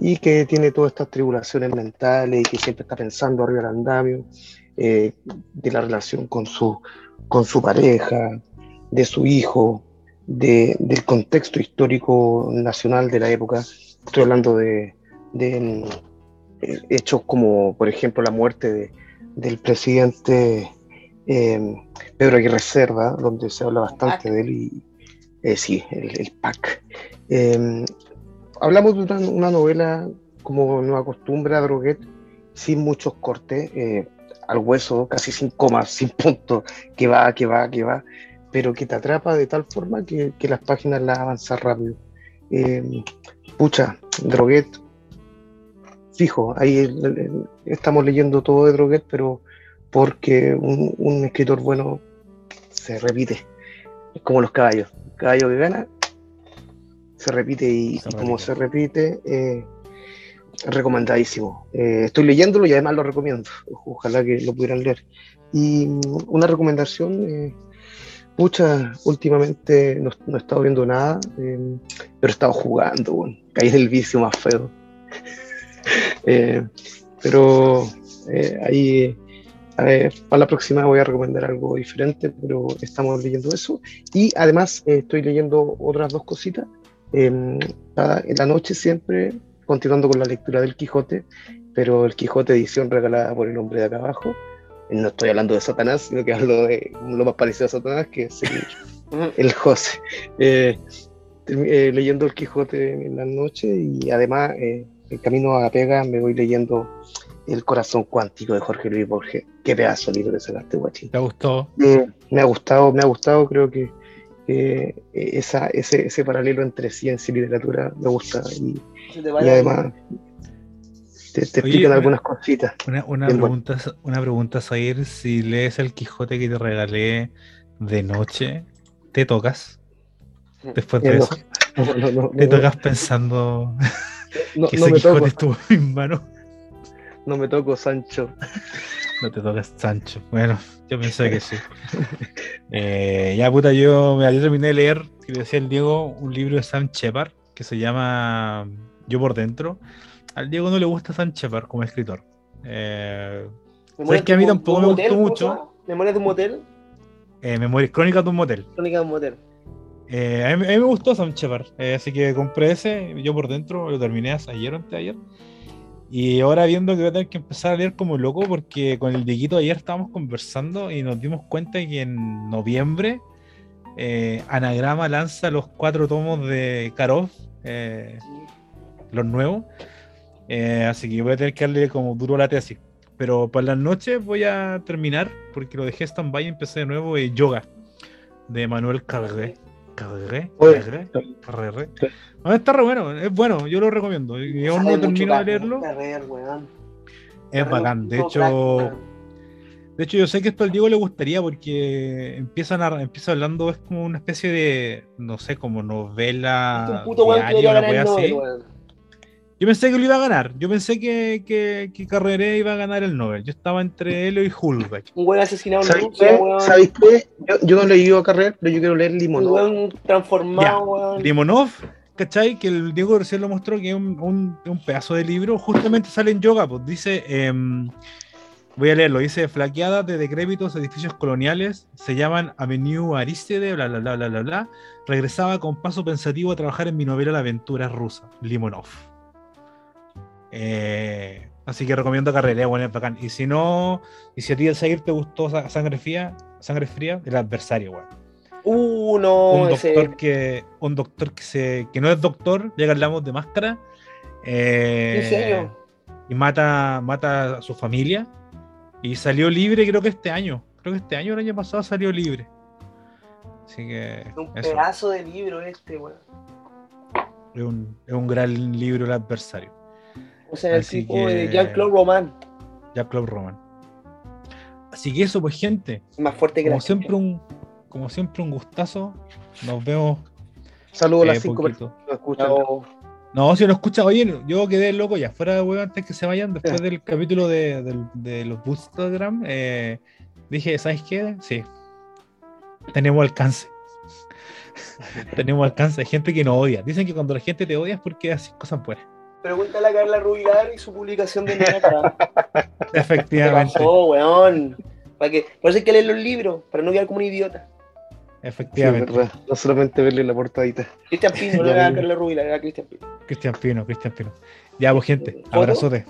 y que tiene todas estas tribulaciones mentales y que siempre está pensando arriba del andamio, eh, de la relación con su, con su pareja, de su hijo, de- del contexto histórico nacional de la época. Estoy hablando de, de, mm, eh, hechos como, por ejemplo, la muerte de, del presidente eh, Pedro Aguirre Cerda, donde se habla bastante de él, y eh, sí, el, el PAC. Eh, hablamos de una, novela, como nos acostumbra Droguet, sin muchos cortes, eh, al hueso, casi sin comas, sin puntos, que va, que va, que va, pero que te atrapa de tal forma que, que las páginas las avanzan rápido. Eh, pucha, Droguet, fijo, ahí el- el- estamos leyendo todo de Droguet, pero porque un, escritor bueno se repite, es como los caballos, caballo que gana se repite y, Se y como se repite, eh, recomendadísimo. Eh, estoy leyéndolo y además lo recomiendo, ojalá que lo pudieran leer. Y mm, una recomendación, eh, pucha, últimamente no, no he estado viendo nada, eh, pero he estado jugando, bueno, caí en el vicio más feo. Eh, pero eh, ahí, a ver, para la próxima voy a recomendar algo diferente, pero estamos leyendo eso. Y además eh, estoy leyendo otras dos cositas. Eh, cada- en la noche siempre, continuando con la lectura del Quijote, pero el Quijote edición regalada por el hombre de acá abajo. No estoy hablando de Satanás, sino que hablo de lo más parecido a Satanás, que es el, el José. Eh, eh, leyendo el Quijote en la noche y además eh, el camino a la pega me voy leyendo El corazón cuántico de Jorge Luis Borges. Qué pedazo de libro que sacaste, guachín. ¿Te gustó? Eh, me ha gustado, me ha gustado, creo que eh, esa, ese, ese paralelo entre ciencia y literatura me gusta y, Se te y vaya- además te, te Oye, explican algunas cositas. Una, una Bien, bueno. pregunta, una pregunta, Zair. Si lees el Quijote que te regalé de noche, ¿te tocas? Después de Eh, no, eso, no, no, no, ¿te no, tocas pensando no, que no ese Quijote toco, estuvo en mis manos? no me toco, Sancho. No te tocas, Sancho. Bueno, yo pensé que sí. Eh, ya, puta, yo, mira, yo terminé de leer, que decía el Diego, un libro de Sam Shepard que se llama Yo por dentro. Al Diego no le gusta Sam Shepard como escritor. Eh, Memorias que a mí de un- tampoco me motel, gustó ¿cómo mucho? se llama? Memorias de un motel, eh, Memorias Crónicas de un motel. Crónica de un motel. Eh, a, mí, a mí me gustó Sam Shepard, eh, así que compré ese, yo por dentro lo terminé ayer o antes de ayer. Y ahora viendo que voy a tener que empezar a leer como loco porque con el Dieguito ayer estábamos conversando y nos dimos cuenta que en noviembre eh, Anagrama lanza los cuatro tomos de Karov, eh, los nuevos. Eh, así que voy a tener que darle como duro la tesis. Pero por las noches voy a terminar porque lo dejé stand-by y empecé de nuevo Yoga de Manuel Carré. Carré, Carré. sí. No, está re bueno, es bueno, yo lo recomiendo. Y aún Sabe no termino de leerlo. Carrer, weón. Es bacán. De hecho, crack, de hecho, yo sé que esto al Diego le gustaría porque empiezan a, empieza hablando, es como una especie de, no sé, como Es novela. un puto weón que diario, debería una ganar el wea Nobel, así. weón. Yo pensé que lo iba a ganar. Yo pensé que, que, que Carreré iba a ganar el Nobel. Yo estaba entre él y Hulbeck. Un weón asesinado en ¿Sabéis qué? weón. ¿Sabéis qué? Yo, yo no leído a Carrer, pero yo quiero leer Un Limonov. weón transformado, weón. Limonov, ¿cachai? Que el Diego recién lo mostró, que es un, un- un pedazo de libro, justamente sale en yoga, pues dice, em, voy a leerlo, dice, flaqueadas de decrépitos edificios coloniales, se llaman Avenue Aristide, bla, bla, bla, bla, bla, bla, regresaba con paso pensativo a trabajar en mi novela La aventura rusa, Limonov. Eh, así que recomiendo Carrera, bueno, es bacán. Y si no, y si a ti el seguir te gustó Sa- Sangre Fría, Sangre Fría, el adversario, weón Uh, no, un ese. doctor que un doctor que se que no es doctor ya que hablamos de máscara eh, ¿En serio? y mata mata a su familia y salió libre creo que este año creo que este año el año pasado salió libre así que Un eso, pedazo de libro este, weón. es, un, es un gran libro el adversario O sea, el Así tipo que- de Jean-Claude Roman. Jack Club Roman así que eso pues gente Más fuerte que como la siempre un como siempre un gustazo nos vemos Saludos a eh, las cinco poquito. personas que escuchan. No, No, si no escucha, oye, yo quedé loco ya, fuera de huevo antes que se vayan, después del capítulo de, del- de los Bootstagram, eh, dije, ¿sabes qué? Sí, tenemos alcance. tenemos alcance, hay gente que nos odia. Dicen que cuando la gente te odia es porque haces cosas buenas. Pregúntale a Carla Rubilar y su publicación de. ¿Qué Efectivamente, pasó, weón? ¿Para qué? Por eso hay que leer los libros, para no quedar como un idiota. Efectivamente. verdad. No solamente verle la portadita. Cristian Pino, no era. Carla Rubilar, era Cristian Pino. Cristian Pino, Cristian Pino. Ya, pues gente, ¿Foto? abrazote.